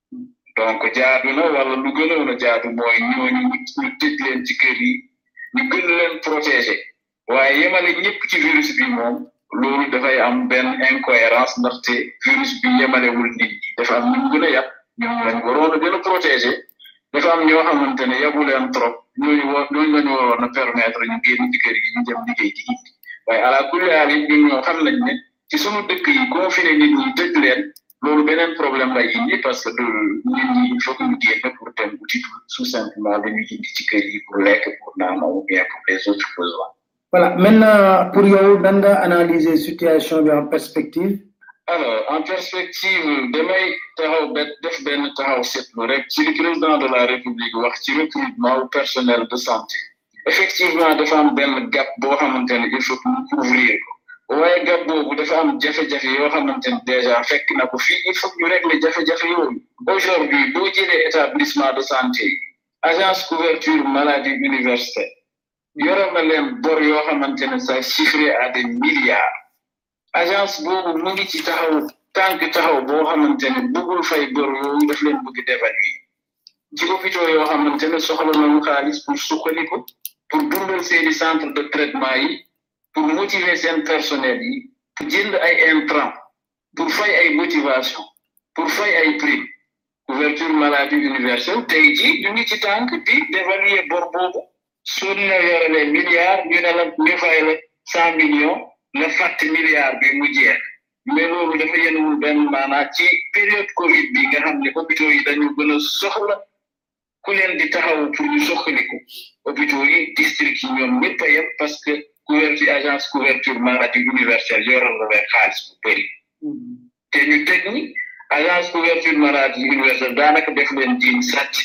donc jaadu na wala lu gënoon a jaadu mooy ñooñu ñu tëj leen ci kër yi ñu gën leen protéger waaye yemale ñëpp ci virus bi moom loolu dafay am benn incohérence ndaxte virus bi yemalewul nit ñi dafa am ñu gën a yàpp ñoom lañ waroon a gën a protéger dafa am ñoo xamante ne yabu leen trop ñooñu wa ñooñu lañu waroon a permettre ñu génn ci kër yi ñu dem liggéey ci indi waaye ala kulli haal yi ñun ñoo xam nañ ne ci sunu dëkk yi confiné nit ñi tëj leen loolu beneen problème lay indi parce que nit ñi il faut que ñu génn pour dem uti tout simplement lu ñu indi ci kër yi pour lekk pour naan ou bien pour les autres besoins. voilà maintenant pour yow nan nga analyser situation bi en perspective. alors en perspective damay taxaw ba def benn taxaw seetlu rek ci li président de la république wax ci recrutement au personnel de santé. effectivement dafa am benn gap boo xamante ne il faut que ñu couvrir ko waaye gap boobu dafa am jafe-jafe yoo xamante ne déjà fekk na ko fii il faut que ñu régler jafe-jafe yooyu aujourd'hui boo jëlee établissement de santé yi agence couverture maladie universelle yore na leen bor yoo xamante ne ça chiffré à des milliards agence boobu mu ngi ci taxaw tànk taxaw boo xamante ne bëggul fay bor yooyu daf leen bëgg dévaluer ci hôpitaux yoo xamante ne soxla nañu xaalis pour suqali ko pour dundal seeni centre de traitement yi pour motiver seen personnel yi pour jënd ay intrant pour fay ay motivation pour fay ay prime couverture maladie universelle tey jii ñu ngi ci tànk di dévaluer bor boobu suñ la yorelee milliard ñu ne la ñu fay la cent millions nga fàtt milliard bi mu jeex mais loolu dafa yenuwul benn maanaa ci période Covid bi nga xam ne hôpitaux yi dañu gën a soxla ku leen di taxaw pour ñu soxaliku hôpitaux yi district yi ñoom ñëpp a yem parce que couverture agence couverture maladie universelle yoral na leen xaalis bu bëri te ñu teg ni agence couverture maladie universelle daanaka def leen diin sàcc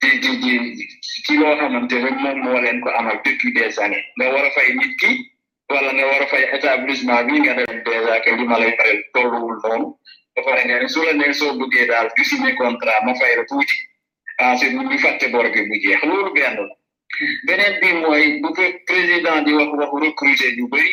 di di di ci loo xamante ne moom moo leen ko amal depuis des années nga war a fay nit ki wala nga war a fay établissement bi nga dem dèjà que li ma lay fayal tolluwul noonu ba pare nga ne su la nee soo bëggee daal di signé contrat ma fay la tuuti ensuite ñu fàtte bor bi bu jeex loolu benn la beneen bi mooy bu ko président di wax waxu recruter ñu bëri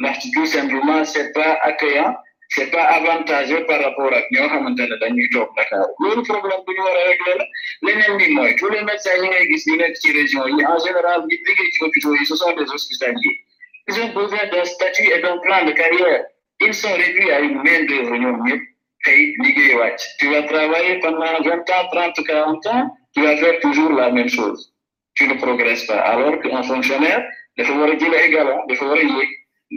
ndax ci tout simplement c'est pas accueillant c'est pas avantageux par rapport ak ñoo xamante ne dañuy toog Dakar loolu problème bu ñu war a régler la leneen bi mooy tous les médecins yi ngay gis ñu nekk ci région yi en général ñu liggéey ci hôpitaux yi ce sont des hospitaliers ils ont besoin d'un statut et d'un plan de carrière ils sont réduits à une main d'œuvre ñoom ñëpp tey liggéey wàcc tu vas travailler pendant vingt ans trente quarante ans tu vas faire toujours la même chose tu ne progresses pas alors qu'un fonctionnaire dafa war a jël ay galon dafa war a yéeg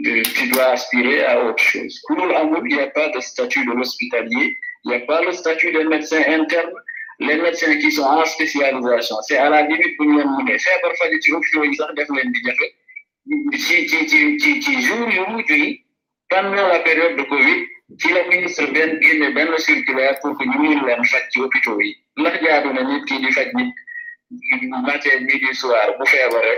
de- tu dois aspirer à autre chose ku loolu amul il n'y a pas de statut de l'hospitalier il n'y a pas le statut des médecins internes les médecins qui sont en spécialisation c'est à la limite bu ñu leen mënee feebar faju ci hôpitaux yi sax def leen di jafe ci ci ci ci ci jour yu mujj yi pendant la période de Covid ci la ministre benn génne benn circulaire pour que ñu mun leen faj ci hôpitaux yi ndax jaadu na nit ki di faj nit matin midi soir bu feebaree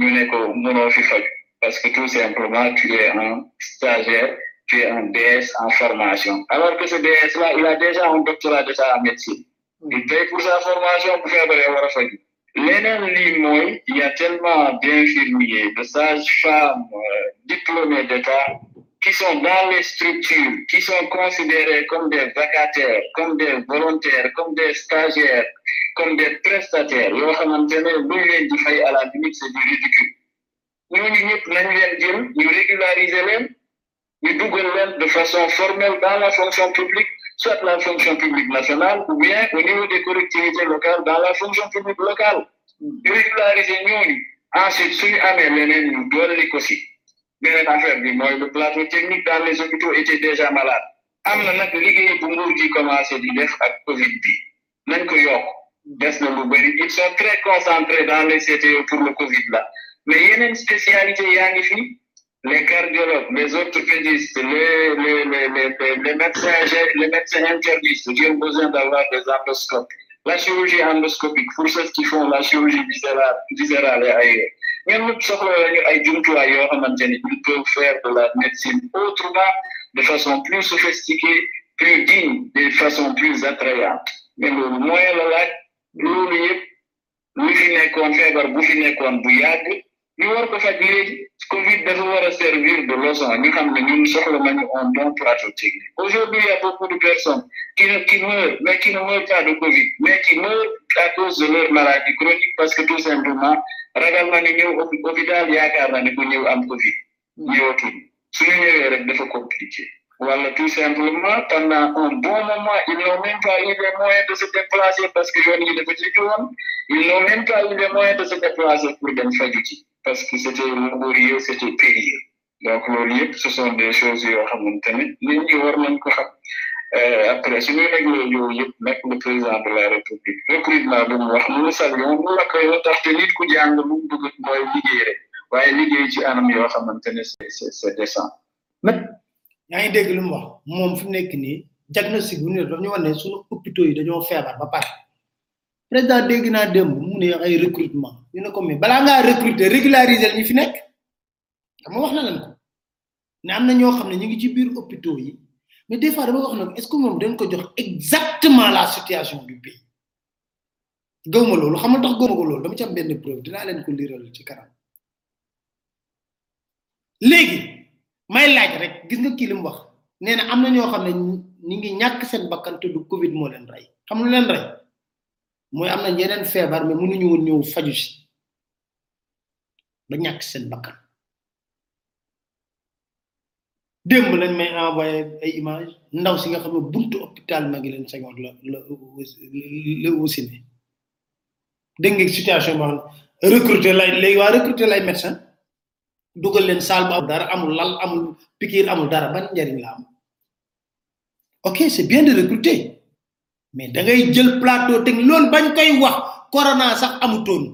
ñu ne ko mënoo fi faj parce que tout simplement tu es un stagiaire tu es un DS en formation alors que ce DS là il a déjà un doctorat d'état en médecine il paye pour sa formation bu feebaree war a faj leneen lii mooy il y a tellement d'infirmiers de sages-femmes euh, diplômés d'État qui sont dans les structures qui sont considérés comme des vacataires comme des volontaires comme des stagiaires comme des prestataires yoo xamante ne lu ñu leen di fay à la limite c'est du ridicule ñooñu ñëpp nañ leen jël ñu régulariser leen ñu dugal leen de façon formelle dans la fonction publique soit la fonction publique nationale ou bien au niveau des collectivités locales dans la fonction publique locale ñu régulariser ñooñu ensuite suñu amee leneen ñu dolli ko si beneen affaire bi mooy le plateau technique dans les hôpitaux était déjà malade am na nag liggéey bu nguur gi commencé di def ak Covid bi nañ ko yokk des na lu bëri ils sont très concentrés dans les CTO pour le Covid là mais yeneen spécialité yaa ngi fi les cardiologues les orthopédistes les les les les les- les médecins gé- les médecins internistes qui ont besoin d'avoir des endoscopes la chirurgie endoscopique pour ceux qui font la chirurgie viscérale viscérale et ailleurs ñoom ñëpp soxla nañu ay jumtuwaay yoo xamante ni ils peuvent faire de la médecine autrement de façon plus sophistiquée plus digne d'une façon plus attrayante mais loolu moyen la laaj loolu yëpp lu fi nekkoon feebar bu fi nekkoon bu yàgg ñu war ko faj léegi Covid dafa war a servir de leçon ñu xam ne ñun soxla nañu un bon plateau technique aujourd'hui il y a beaucoup de personnes qui ne qui meurent mais qui ne meurent pas de Covid mais qui meurent à cause de leur maladie chronique parce que tout simplement ragal na ne ñëw hôpital yaakaar na ne ku ñëw am Covid ñëwatul su ñu ñëwee rek dafa compliqué wala tout simplement pendant un bon moment ils n'ont même pas eu les moyens de se déplacer parce que yoon yi dafa ci juwoon ils n'ont même pas eu les moyens de se déplacer pour dem faju ci parce que c'était laborieux c'était périlleux donc loolu yëpp ce sont des choses yoo xamante ne nit ñi war nañ ko xam Euh, après su ñu réglé yooyu yëpp nag le président de la république recrutement bi mu wax nous saluons nous l'accueillons ndaxte nit ku jàng lu mu bëgg mooy liggéey rek waaye liggéey ci anam yoo xamante ne c'est c'est c'est décent mais yaa ngi dégg lu mu wax moom fi mu nekk nii diagnostic bu ñu def daf ñu wan ne suñu hôpitaux yi dañoo feebar ba pare président dégg naa démb mu ne ay recrutement ñu ne ko mais balaa ngaa recruter régulariser ñi fi nekk dama wax na leen ko ne am na ñoo xam ne ñu ngi ci biir hôpitaux yi mais des fois dama wax nag est-ce que moom dañ ko jox exactement la situation du pays gëw ma loolu xamal tax gëw ma ko loolu dama ci am benn preuve dinaa leen ko liiral ci kanam léegi may laaj rek gis nga kii li mu wax nee na am na ñoo xam ne ñu ngi ñàkk seen bakkan te du Covid moo leen rey xam lu leen rey mooy am na yeneen feebar mais mënuñu woon ñëw faju si ba ñàkk seen bakkan démb lañ may envoyé ay image ndaw si nga xam ne buntu hôpital ma ngi leen Senghor la la la wusine dégg nga situation boo xam ne recruter lay léegi waa recruter lay médecin dugal leen salle bu amul dara amul lal amul pikiir amul dara ban njariñ la am ok c'est bien de recruter mais da ngay jël plateau teg loolu bañ koy wax corona sax amutoon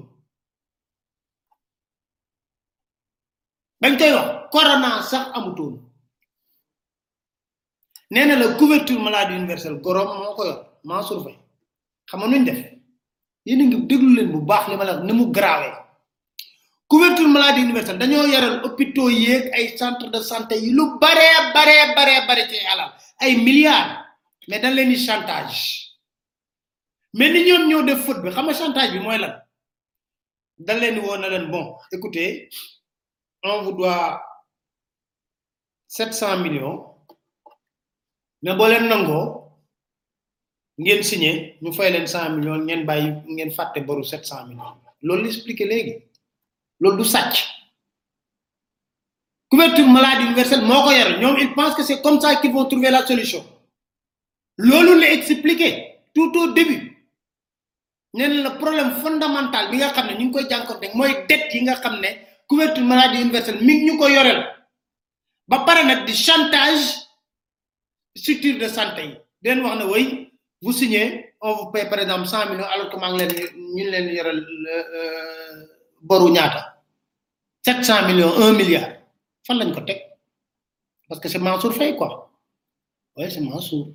bañ koy wax corona sax amutoon nee na la couverture maladie universelle gorom moo ko yor Mansour Faye xam nga nuñ def yéen a ngi déglu leen bu baax li ma la wax ni mu grave couverture maladie universelle dañoo yaral hôpitaux yeeg ay centre de santé yi lu bare bare bare bare ci alal ay milliards mais dañ leen di chantage mais ni ñoom ñoo def faute bi xam nga chantage bi mooy lan dañ leen di woo na leen bon écoutez on vous doit sept cent millions mais boo leen nangoo ngeen signé ñu fay leen cent millions ngeen bàyyi ngeen fàtte boru sept cent millions loolu la expliqué léegi loolu du sàcc couverture maladie universelle moo ko yore ñoom ils pensent que c'est comme ça qu'ils vont trouver la solution loolu la expliqué tout au début nee na la problème fondamental bi nga xam ne ñu ngi koy jànkoonte mooy dette yi nga xam ne couverture maladie universelle mi ngi ñu ko yoreel ba pare nag di chantage structure de santé yi di leen wax ne way vous signez on vous paye par exemple cent millions alors que maa ngi leen ñu ngi leen yoreel boru ñaata sept cent millions un milliard fan lañ ko teg parce que c'est Mansour Faye quoi Ouais, c'est Mansour.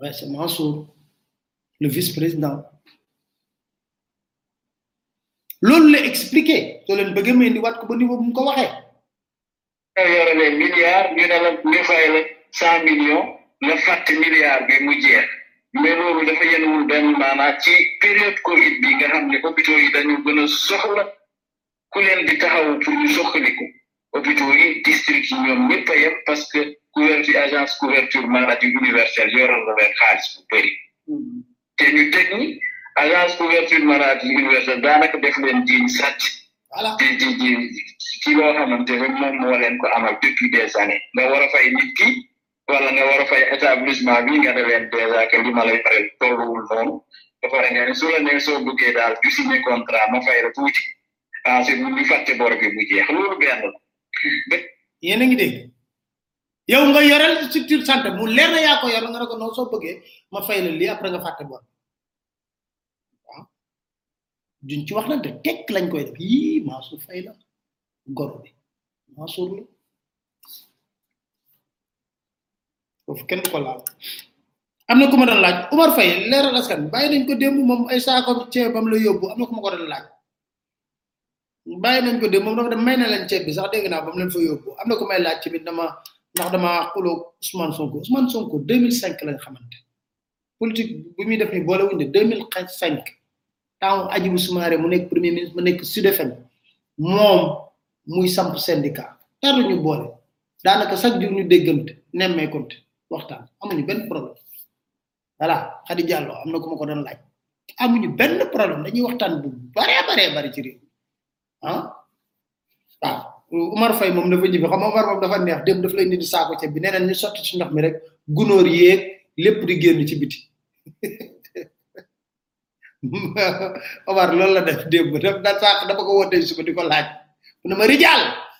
Ouais, c'est Mansour, le vice-président. loolu la expliqué soo leen bëggee may indiwaat ko ba niveau bu mu ko waxee. nga yore les milliards ñu ne la ñu fay la cent millions la fàtte milliard bi mu jeex mais loolu dafa yenuwul benn maanaa ci période Covid bi nga xam ne hôpitaux yi dañu gën a soxla ku leen di taxawu pour ñu soxaliku hôpitaux yi district yi ñoom ñëpp a yem parce que couverture agence couverture maladie universelle yoroon na leen xaalis bu bëri te ñu teg ni agence couverture maladie universelle daanaka def leen diñ sàcc voilà di di di ci loo xamante ne moom moo leen ko amal depuis des années nga war a fay nit ki wala nga war a fay établissement bi nga ne leen dèjà que li ma lay fayal tolluwul noonu ba pare nga ne su la nee soo bëggee daal du signé contrat ma fay la tuuti ensuite ñu fàtte bor bi bu jeex loolu benn la. yéen a ngi dégg yow nga yoreel structure santé mu leer na yaa ko yor nga ne ko noonu soo bëggee ma fay la lii après nga fàtte bor duñ ci wax nag te tekk lañ koy def yii Mansour Faye la goro bi Mansour la foofu kenn ko laal am na ku ma doon laaj Umar Faye leeral askan bàyyi nañ ko démb moom ay saako ceeb bam la yóbbu am na ku ma ko doon laaj bàyyi nañ ko démb moom dafa dem may na leen ceeb bi sax dégg naa ba mu leen fa yóbbu am na ku may laaj tamit dama ndax dama xuloo Ousmane Sonko Ousmane Sonko 2005 lañ xamante politique bu muy def ni boole wuñ de 2005 temps Hadjibou Soumaré mu nekk premier ministre mu nekk Sud FM moom muy samp syndicat dara ñu boole daanaka chaque jour ñu déggante nemmeekonte waxtaan amuñu benn problème voilà Khady Diallo am na ku ma ko doon laaj amuñu benn problème dañuy waxtaan bu baree baree bari ci réew ah ah Umar Fay moom dafa ñibbi xam Umar moom dafa neex dem daf lay nit saako ceeb bi neneen ñu sotti ci ndox mi rek gunóor yeeg lépp di génn ci biti Omar loolu la def démb daf da sàq dama ko wootee suba di ko laaj mu ne ma rijaal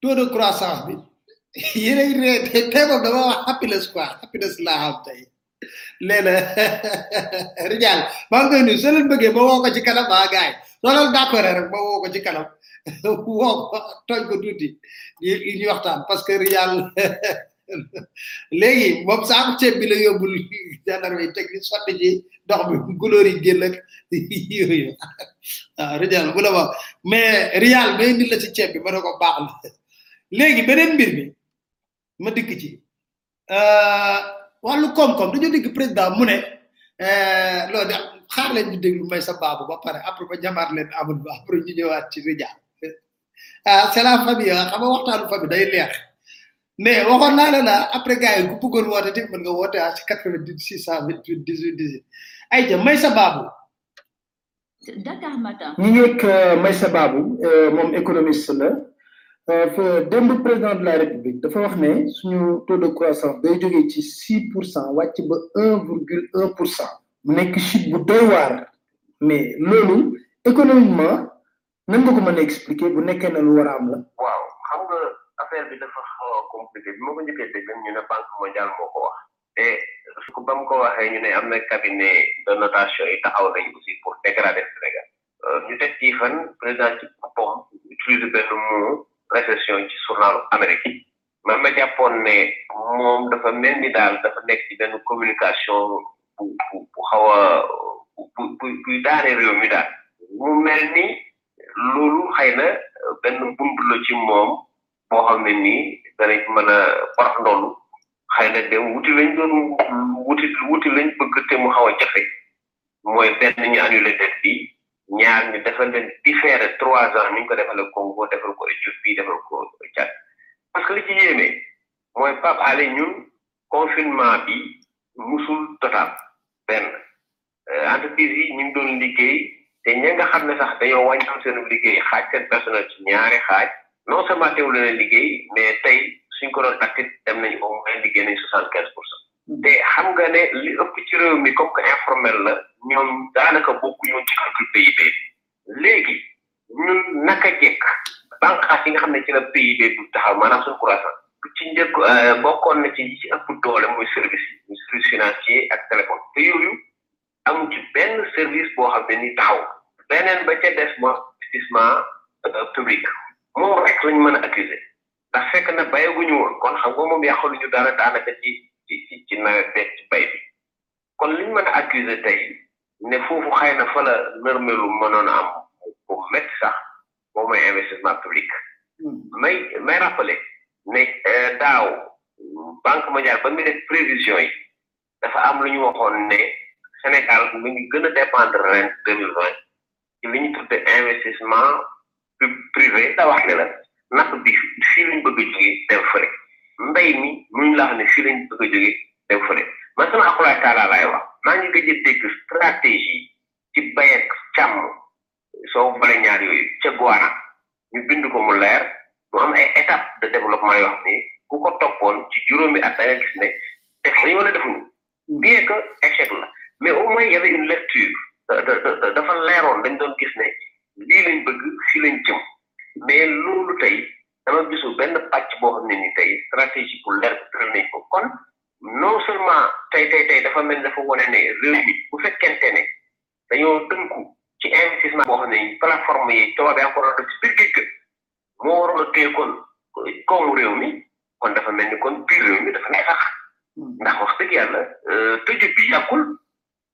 taux de croissance bi yéen a ngi ree tey tey moom dama wax happiness quoi happiness laa xam tey nee na Rijal maa ngi koy nuyu soo leen bëggee ba woo ko ci kanam ah gars yi soo leen d'accord rek ba woo ko ci kanam woo ko tooñ ko tuuti ñu waxtaan parce que Rijal léegi moom saaku ceeb bi la yóbbul gendarme yi teg di sotti ci dox bi couleur yi génn ak yooyu waaw Rial bu la wax mais Rial may indil la ci ceeb bi ma ne ko baax la léegi beneen mbir mi ma dikk ci wàllu koom-koom dañoo dikk président mu ne loolu xaar leen ñu déglu may sa baabu ba pare après ba jamaat leen amul ba après ñu ñëwaat ci Rial ah c'est la famille ah xam nga waxtaanu famille day leex mais waxoon naa la la après gars yi ku bëggoon woote tamit mën nga woote ah ci 88 628 18 18 ay ja may sa baabu Dakar Matin. ñu ngi ak Maysa Babu moom économiste la fa démb président de la république dafa wax ne suñu taux de croissance day jógee ci six pour cent wàcc ba un virgule un pour cent mu nekk chute bu doy waar mais loolu économiquement nan nga ko mën a expliquer bu nekkee ne lu war a am la. waaw xam nga affaire bi dafa xaw a compliqué bi ma ko njëkkee dégg ñu ne banque mondiale moo ko wax. te su ko ba mu ko waxee ñu ne am na cabinet de notation yi taxaw nañ aussi pour dégrader Sénégal. ñu teg ci fan président ci boppam utiliser benn mot récession ci journalu Amérique man ma jàppoon ne moom dafa mel ni daal dafa nekk ci benn communication bu bu bu xaw a bu bu buy daane réew mi daal mu mel ni loolu xëy na benn bunt la ci moom boo xam ne nii danañ mën a borox ndoolu xëy na dem wuti lañ doon wuti wuti lañ bëgg te mu xaw a jafe mooy benn ñu annulé dette bi ñaar ñu defal leen différé trois ans ni ñu ko defal Congo defal ko Éthiopie defal ko Tchad parce que li ci yéeme mooy Pape Alé ñun confinement bi musul total benn entreprise yi ñu ngi doon liggéey te ña nga xam ne sax dañoo wàññoon seen liggéey xaaj seen personnel ci ñaari xaaj non seulement teewlu leen liggéey mais tey suñ ko doon takk dem nañ au moins liggéey nañ soixante quinze pour cent te xam nga ne li ëpp ci réew mi comme que informel la ñoom daanaka bokkuñu ci calcul PIB léegi ñun naka jekk bànqaas yi nga xam ne ci la PIB du taxaw maanaam suñu croissance ci njëkk euh, bokkoon na ci ci ëpp doole mooy service yi muy service financier ak téléphone te yooyu amu ci benn service boo xam ne ni taxaw beneen ba ca des mooy investissement euh, public moom rek lañ mën a accuser ndax fekk na bayaguñu woon kon xam nga moom yàqaluñu dara daanaka ci ci ci ci nawet beeg ci bay bi kon liñ mën a accuser tey ne foofu xëy na fa la nërmelu mënoon a am bu métti sax moom mooy investissement public may may rappelé ne daaw banque mondiale ba mu def prévision yi dafa am lu ñu waxoon ne Sénégal mi ngi gën a dépendre ren deux mille vingt ci li ñu tudde investissement privé da wax ne la napp bi fii lañ bëgg a jóge dem fële mbay mi muñ la wax ne fii lañ bëgg a jóge dem fële man sama akulaay taala laay wax maa ngi gëj a dégg stratégie ci bay ak càmm soo boole ñaar yooyu ca Guana ñu bind ko mu leer mu am ay étape de développement yoo xam ni ku ko toppoon ci juróomi at da nga gis ne def nañu wala defuñu bien que échec la mais au moins y avait une lecture da- da- da- da- dafa leeroon dañ doon gis ne lii lañ bëgg fii lañ jëm mais loolu tey dama gisul benn pàcc boo xam ne ni tey stratégie bu leer tëral nañ ko kon non seulement tey tey tey dafa mel ni dafa wane ne réew mi bu fekkente ne dañoo tënku ci investissement boo xam ne plateforme yi tubaab bi encore def ci biir géej ga moo waroon a téye kon koomu réew mi kon dafa mel ni kon biir réew mi dafa nay sax ndax wax dëgg yàlla tëju bi yàggul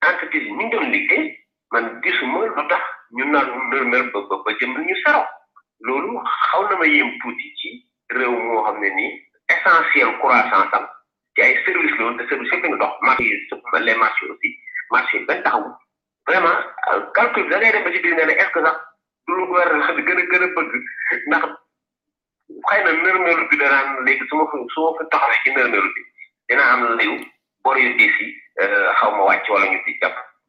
entreprise yi ñu ngi doon liggéey man gisuma lu tax ñu naan nërmel ba ba ba jëm ñu sero loolu xaw na ma yéem tuuti ci réew moo xam ne nii essentiel croissance am ci ay service la woon te service yëpp nga dox marché yi su les marchés aussi marché yi benn taxaw vraiment calcul bi da ngay dem ba ci biir nga ne est ce que sax du lu gouvernement bi gën a gën a bëgg ndax xëy na nërmeelu bi danaan léegi su ma fa su ma fa taxawee ci nërmeelu bi dina am layu bor yu diis yi xaw ma wàcc wala ñu ci jàpp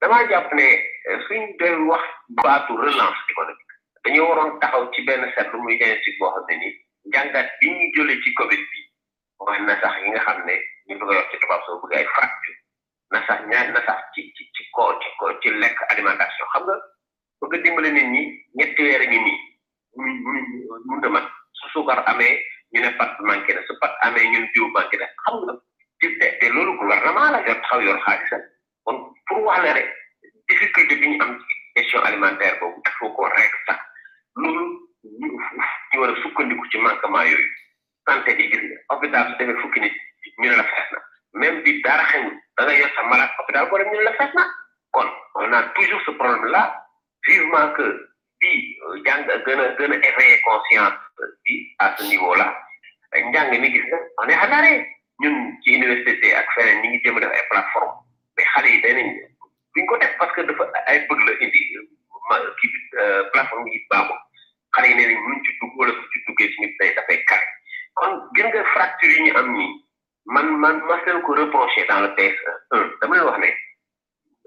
damaa jàpp ne eh, suñ doy wax baatu relance économique dañoo waroon taxaw ci benn seetlu muy diagnostic boo xam ne nii jàngat bi ñu jëlee ci Covid bi mooy na sax yi nga xam ne ñu ngi koy wax ci tubaab soo bëgg ay fracture na sax ñaar na sax ci ci ci koo ci koo ci lekk alimentation xam nga bëgg a dimbale nit ñi ñetti weer a ngi nii mun mun mun dama su suukar amee ñu ne pat manqué na su pat amee ñun diw manqué na xam nga ci te te loolu gouvernement la yor taxaw yor xaalisam kon pour wax la rek difficulté bi ñu am ci question alimentaire boobu il faut qu'on règle ça loolu ñu ñu war a sukkandiku ci manquement yooyu santé bi gis nga hôpital su demee fukki nit ñu ne la fees na même bi dara xewul da nga yor sa malade hôpital boo dem ñu ne la fees na kon on a toujours ce problème là vivement que bi jàng gën a gën a éveiller conscience bi à ce niveau là njàng mi gis nga on est en arrêt ñun ci université ak feneen ñi ngi jëm a def ay plateforme mais xale yi danañ duñ ko def parce que dafa ay bëgg la indi ma kii bi plateforme yi baaxul xale yi nee nañ mënuñ ci dugg wala su ci duggee suñu day dafay kar kon gën nga fracture yi ñu am nii man man ma seen ko reproché dans le PS1 dama leen wax ne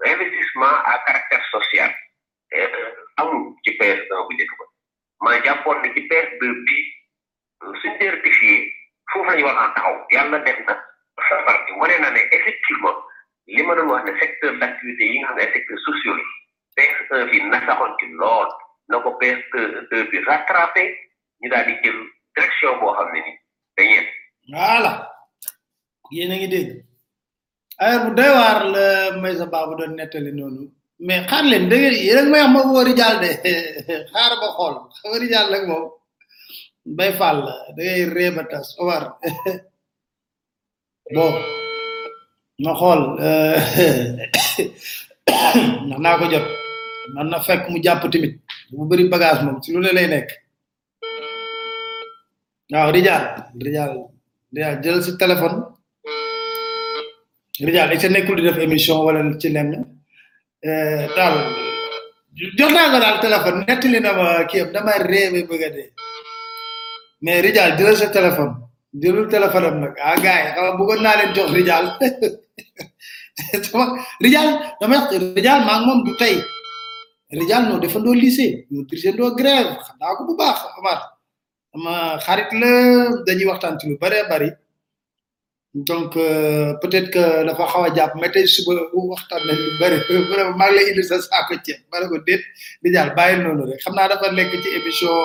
investissement à caractère social amul ci PS un bu njëkk ba maa jàppoon ne ci PS deux bii suñ dee rectifié foofu la ñu war a taxaw yàlla def na safar bi wane na ne effectivement li ma doon wax ne secteur d' activité yi nga xam ne ay secteur sociaux yi PS un bi na saxoon ci lool na ko PS deux bi rattrapé ñu daal di jël direction boo xam ne ni dañuy voilà yéen a ngi dégg affaire bu doy waar la may sa baabu doon nettali noonu mais xaar leen da ngeen yéen may wax ma woo rijaal de xaar ba xool xam rijaal nag moom bay fàll la da ngay ree ba tas Omar bon ma xool ndax naa ko jot man na fekk mu jàpp tamit bu bëri bagage moom ci lu ne lay nekk waaw Rijal Rijal Rijal jël si téléphone Rijal est-ce que nekkul di def émission wala ci lenn daal jot naa ko daal téléphone nettali na ma kii am dama réewe bëgg a dee mais Rijal jëlal sa téléphone jëlul téléphone am nag ah gars yi xam nga bëggoon naa leen jox Rijal sama Rijal dama Rijal maa ngi moom du tey Rijal noo defandoo lycée ñu dirigéndoo grève xam naa ko bu baax Omar ama xarit la dañuy waxtaan ci lu bëree bëri donc peut-être que dafa xaw a jàpp mais tey suba waxtaan nañ lu bëri vraiment maa ngi lay indi sa saako ceeb ma ne ko déet Rijal bàyyi noonu rek xam naa dafa nekk ci émission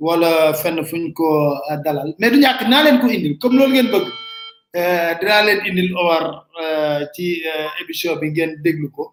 wala fenn fu ñu ko dalal mais du ñàkk naa leen ko indil comme loolu ngeen bëgg dinaa leen indil Omar ci émission bi ngeen déglu ko.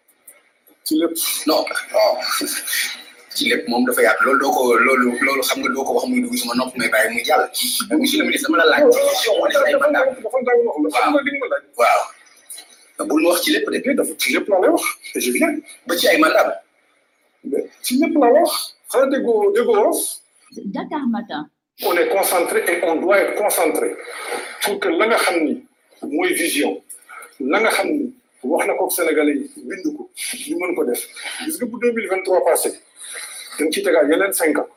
ci lépp non non ci lépp moom dafa yaatu loolu doo ko loolu loolu xam nga doo ko wax muy dugg sama nopp may bàyyi muy jàll monsieur le ministre dama la laaj waaw bul ma wax ci lépp de dafa ci lépp laa lay wax je viens ba ci ay mandat ci lépp laa wax xanaa déggoo déggoo wolof Dakar Matin on est concentré et on doit être concentré pour que la nga xam ni mooy vision la nga xam ni wax na ko Sénégalais yi bind ko ñu mën ko def gis nga bu deux mille vingt trois passé dañ ciy tegaat yeneen cinq ans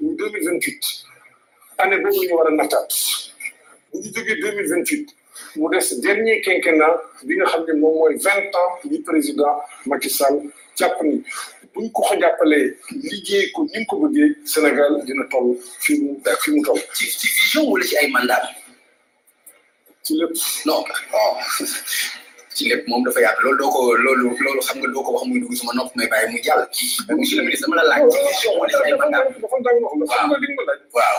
ñu deux mille vingt huit année boobu ñu war a nattaat bu ñu jógee deux mille vingt huit mu des dernier quinquennat bi nga xam ne moom mooy vingt ans du président Macky Sall jàpp ni buñ ko ko jàppalee liggéey ko ni ko bëggee Sénégal dina toll fi mu fi mu toll. ci ci vision wala ci ay mandat ci lépp non non ci lépp moom dafa yaatu loolu doo ko loolu loolu xam nga doo ko wax muy dugg sama nopp may bàyyi muy jàll. monsieur le ministre dama la laaj ci vision wala ci ay mandat. waaw waaw.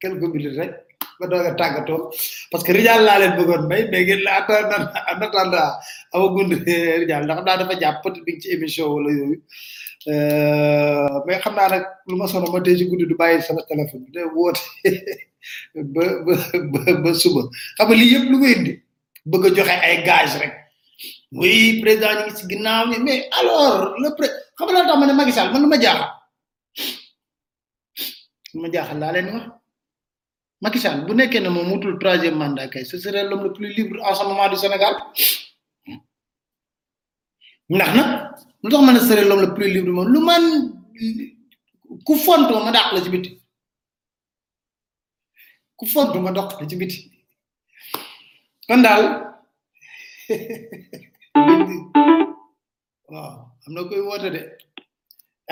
quelques minutes rek ba doog a tàggatoo parce que rijaal laa leen bëggoon may mais ngeen la attendre en attendant amagun rijaal ndax daa dafa jàpp peut-être bi ci émission wala yooyu euh, mais xam naa nag lu ma sono ma tey ci guddi du bàyyi sama téléphone de woote ba ba ba- ba suba xam nga lii yëpp lu koy indi bëgg a joxe ay gage rek oui président ñu ngi si ginnaaw ni mais alors le pré xam nga la tax ma ne Macky Sall man lu ma jaaxal ma jaaxal laa leen wax Macky Sall bu nekkee ne moom wutul troisième mandat kay ce serait l'homme le plus libre en ce moment du Sénégal ndax nag lu tax ma ne serait l'homme le plus libre moom lu man ku fonto ma dàq la ci biti ku fonto ma dox la ci biti kon daal waaw am na koy woote de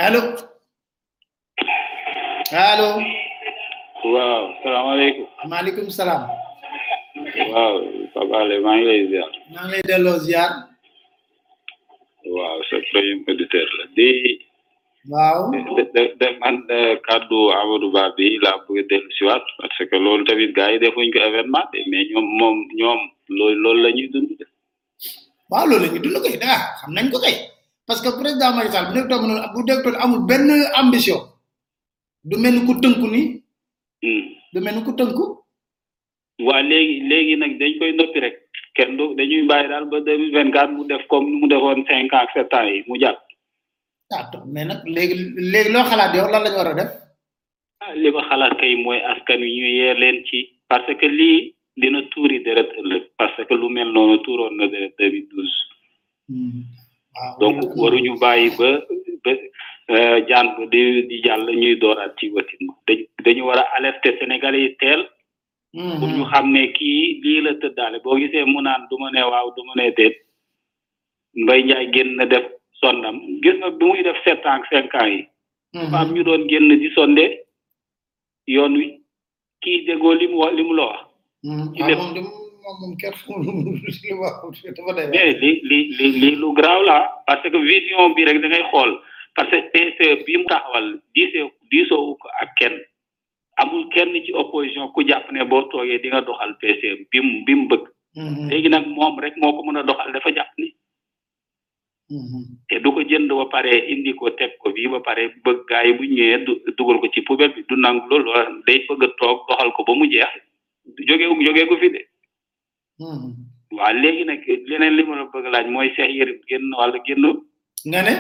allo allo waaw salaamaaleykum maaleykum salaam waaw Papa Alé maa ngi lay ziar maa ngi lay delloo ziar waaw sa premier auditeur la di waaw de- de- de- man de kàddu Amadou Ba bi laa bëgg a dellu si waat parce que loolu tamit gars yi defuñ ko événement de mais ñoom moom ñoom loolu loolu la ñuy dund de waaw loolu la ñu dund kay daa xam nañ ko kay parce que président Macky Sall bu nekk toog noonu bu nekk toog amul benn ambition du mel ni ku tënku ni Hmm. du mel ni ku tënku waa léegi léegi nag dañ koy noppi rek kenn du dañuy bàyyi daal ba deux mille vingt quatre mu def comme ni mu defoon cinq ans ak sept ans yi mu jàpp ah to- mais nag léegi léegi loo xalaat yow lan la ñu war a def ah li ma xalaat kay mooy askan wi ñu yee leen ci parce que lii dina tuuri deret ëllëg parce que lu mel noonu tuuroon na deret 2012 waaw donc waruñu bàyyi ba ba euh, jaan ba di di jàll ñuy dooraat ci watin dañ dañu war a alerter Sénégalais yi teel pour ñu xam ne kii lii la tëddaale boo gisee mu naan du ma ne waaw du ma ne déet mbay njaay génn na def sondam gis nga bi muy def sept ans cinq ans yi dafa am ñu doon génn di sonde yoon wi kii déggoo li mu wax li mu la wax ci def moom de moom moom kenn xamul lu mu li wax dafa day mais li li li li lu graw la parce que vision bi rek da ngay xool parce que PSE bi mu taxawal diisee diisoo ko ak kenn amul kenn ci opposition ku jàpp ne boo toogee di nga doxal PCM bi mu bi mu bëgg Mhm. léegi nag moom rek moo ko mën a doxal dafa jàpp ni Mhm. te du ko jënd ba pare indi ko teg ko bii ba pare bëgg gaa yi bu ñëwee du dugal ko ci poubelle bi du nangu loolu wala day bëgg a toog doxal ko ba mu jeex jóge jógee ko fi de Mhm. waaw léegi nag leneen li ma la bëgg laaj mooy Cheikh Yérim génn wala génnul nga ne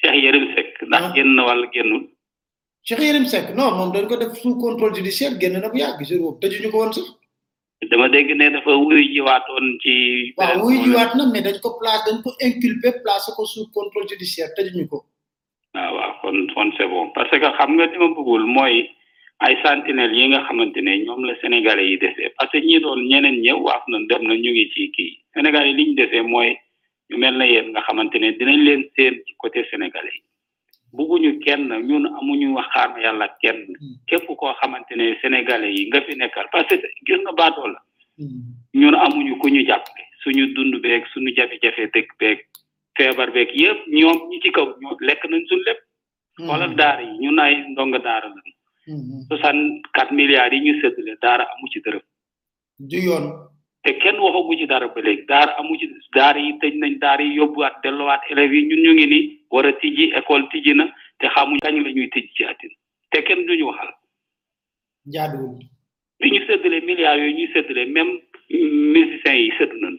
Cheikh Yérim Seck ndax Ah. génn wala génnul Cheikh Yérim Seck non moom dañ ko def sous contrôle judiciaire génn na bu yàgg jour boobu tëjuñu ko woon sax dama dégg ne dafa wuyu jiwaatoon ci waaw wuy jiwaat na mais dañ ko place dañ ko inculpé placé ko sous contrôle judiciaire tëjuñu ko waaw waaw kon kon c'est bon parce que xam nga li ma bëggul mooy ay sentinelle yi nga xamante ne ñoom la sénégalais yi desee parce que ñi doon ñeneen ñëw waaf na dem na ñu ngi ci kii sénégalais yi li ñu desee mooy ñu mel na yéen nga xamante ne dinañ leen seen ci côté sénégalais yi bugguñu kenn ñun amuñu waxaar yàlla kenn hmm. képp koo xamante ne sénégalais yi nga fi nekkal parce que gis nga baatoo la hmm. ñun amuñu ku ñu jàppale suñu dund beeg suñu jafe-jafe dëkk beeg feebar beeg yëpp ñoom ñi ci kaw ñoo lekk nañ suñu lépp hmm. xoolal daara yi ñun ay ndonga daara lañu soixante quatre milliards yi ñu séddale daara amu ci dërëm du yoon te kenn waxagu ci dara ba léegi daar amu ci daar yi tëj nañ daar yi yóbbuwaat delluwaat élèves yi ñun ñu ngi ni war a tijji école tijji na te xamuñ kañ la ñuy tëj ci àddina te kenn duñu waxal jaaduwul bi ñu séddale milliards yooyu ñuy séddale même musiciens yi séddu nañ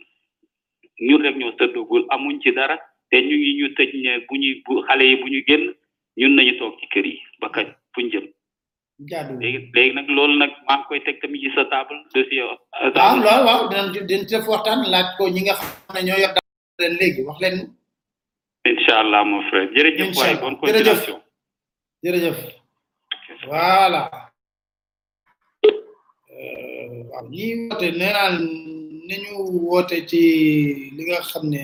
ñun rek ñoo séddagul amuñ ci dara te ñu ngi ñu tëj ne bu ñuy bu xale yi bu ñu génn ñun nañu toog ci kër yi ba kañ fuñ jëm jaaduwul léegi léegi nag loolu nag maa ngi koy teg tamit ci sa table dossier waaw table waaw waaw dinañ ci dinañ ci def waxtaan laaj ko ñi nga xam ne ñoo yor daal leen léegi wax leen incha allah mon frère jërëjëf Incha waay allah. bonne Jërëjëf. continuation jërëjëf voilà Euh, waaw ñi woote nee naa nañu woote ci li nga xam ne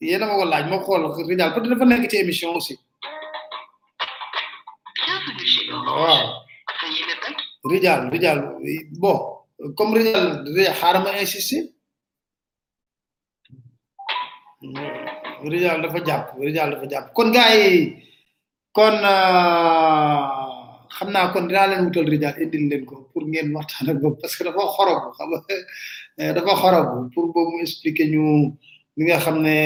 yéen a ma ko laaj ma xool Rijal peut-être dafa nekk ci émission aussi Bienvenue chez Orange. waaw Veuillez ne pas Rijal Rijal bon comme Rijal Rijal xaaral ma insister Rijal dafa jàpp Rijal dafa jàpp kon gars yi kon xam naa kon dinaa leen wutal rijaal indil leen ko pour ngeen waxtaan ak boobu parce que dafa xorob xam nga dafa xorob pour boobu mu expliquer ñu li nga xam ne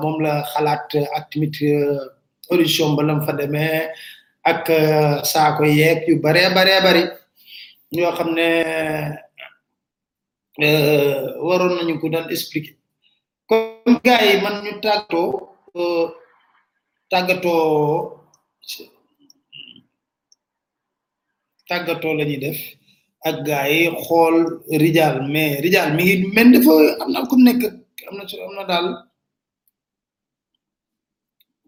moom la xalaat ak tamit audition ba lam fa demee ak saako yeeg yu baree baree bari ñoo xam ne waroon nañu ko daan expliquer kon gars yi man ñu tàggatoo euh, tàggatoo tàggatoo la ñuy def ak gars yi xool Rijal mais Rijal mi ngi mel dafa am na ku nekk am na am na daal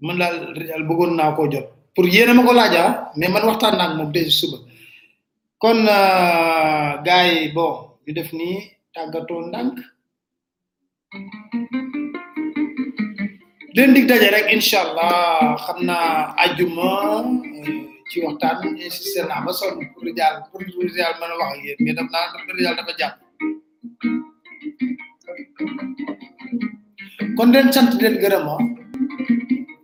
man daal Rijal bëggoon naa koo jot pour yéen a ma ko laaja mais man waxtaan naa ak moom déjà suba kon euh, gars yi bon ñu def nii tàggatoo ndànk leen dig daje rek incha allah xam naa ajuma ci waxtaan bi insisté naa ba sonn pour lu jàll pour lu jàll mën a wax ak yéen mais daf naa daf lu jàll dafa jàpp kon leen sant leen gërëm ah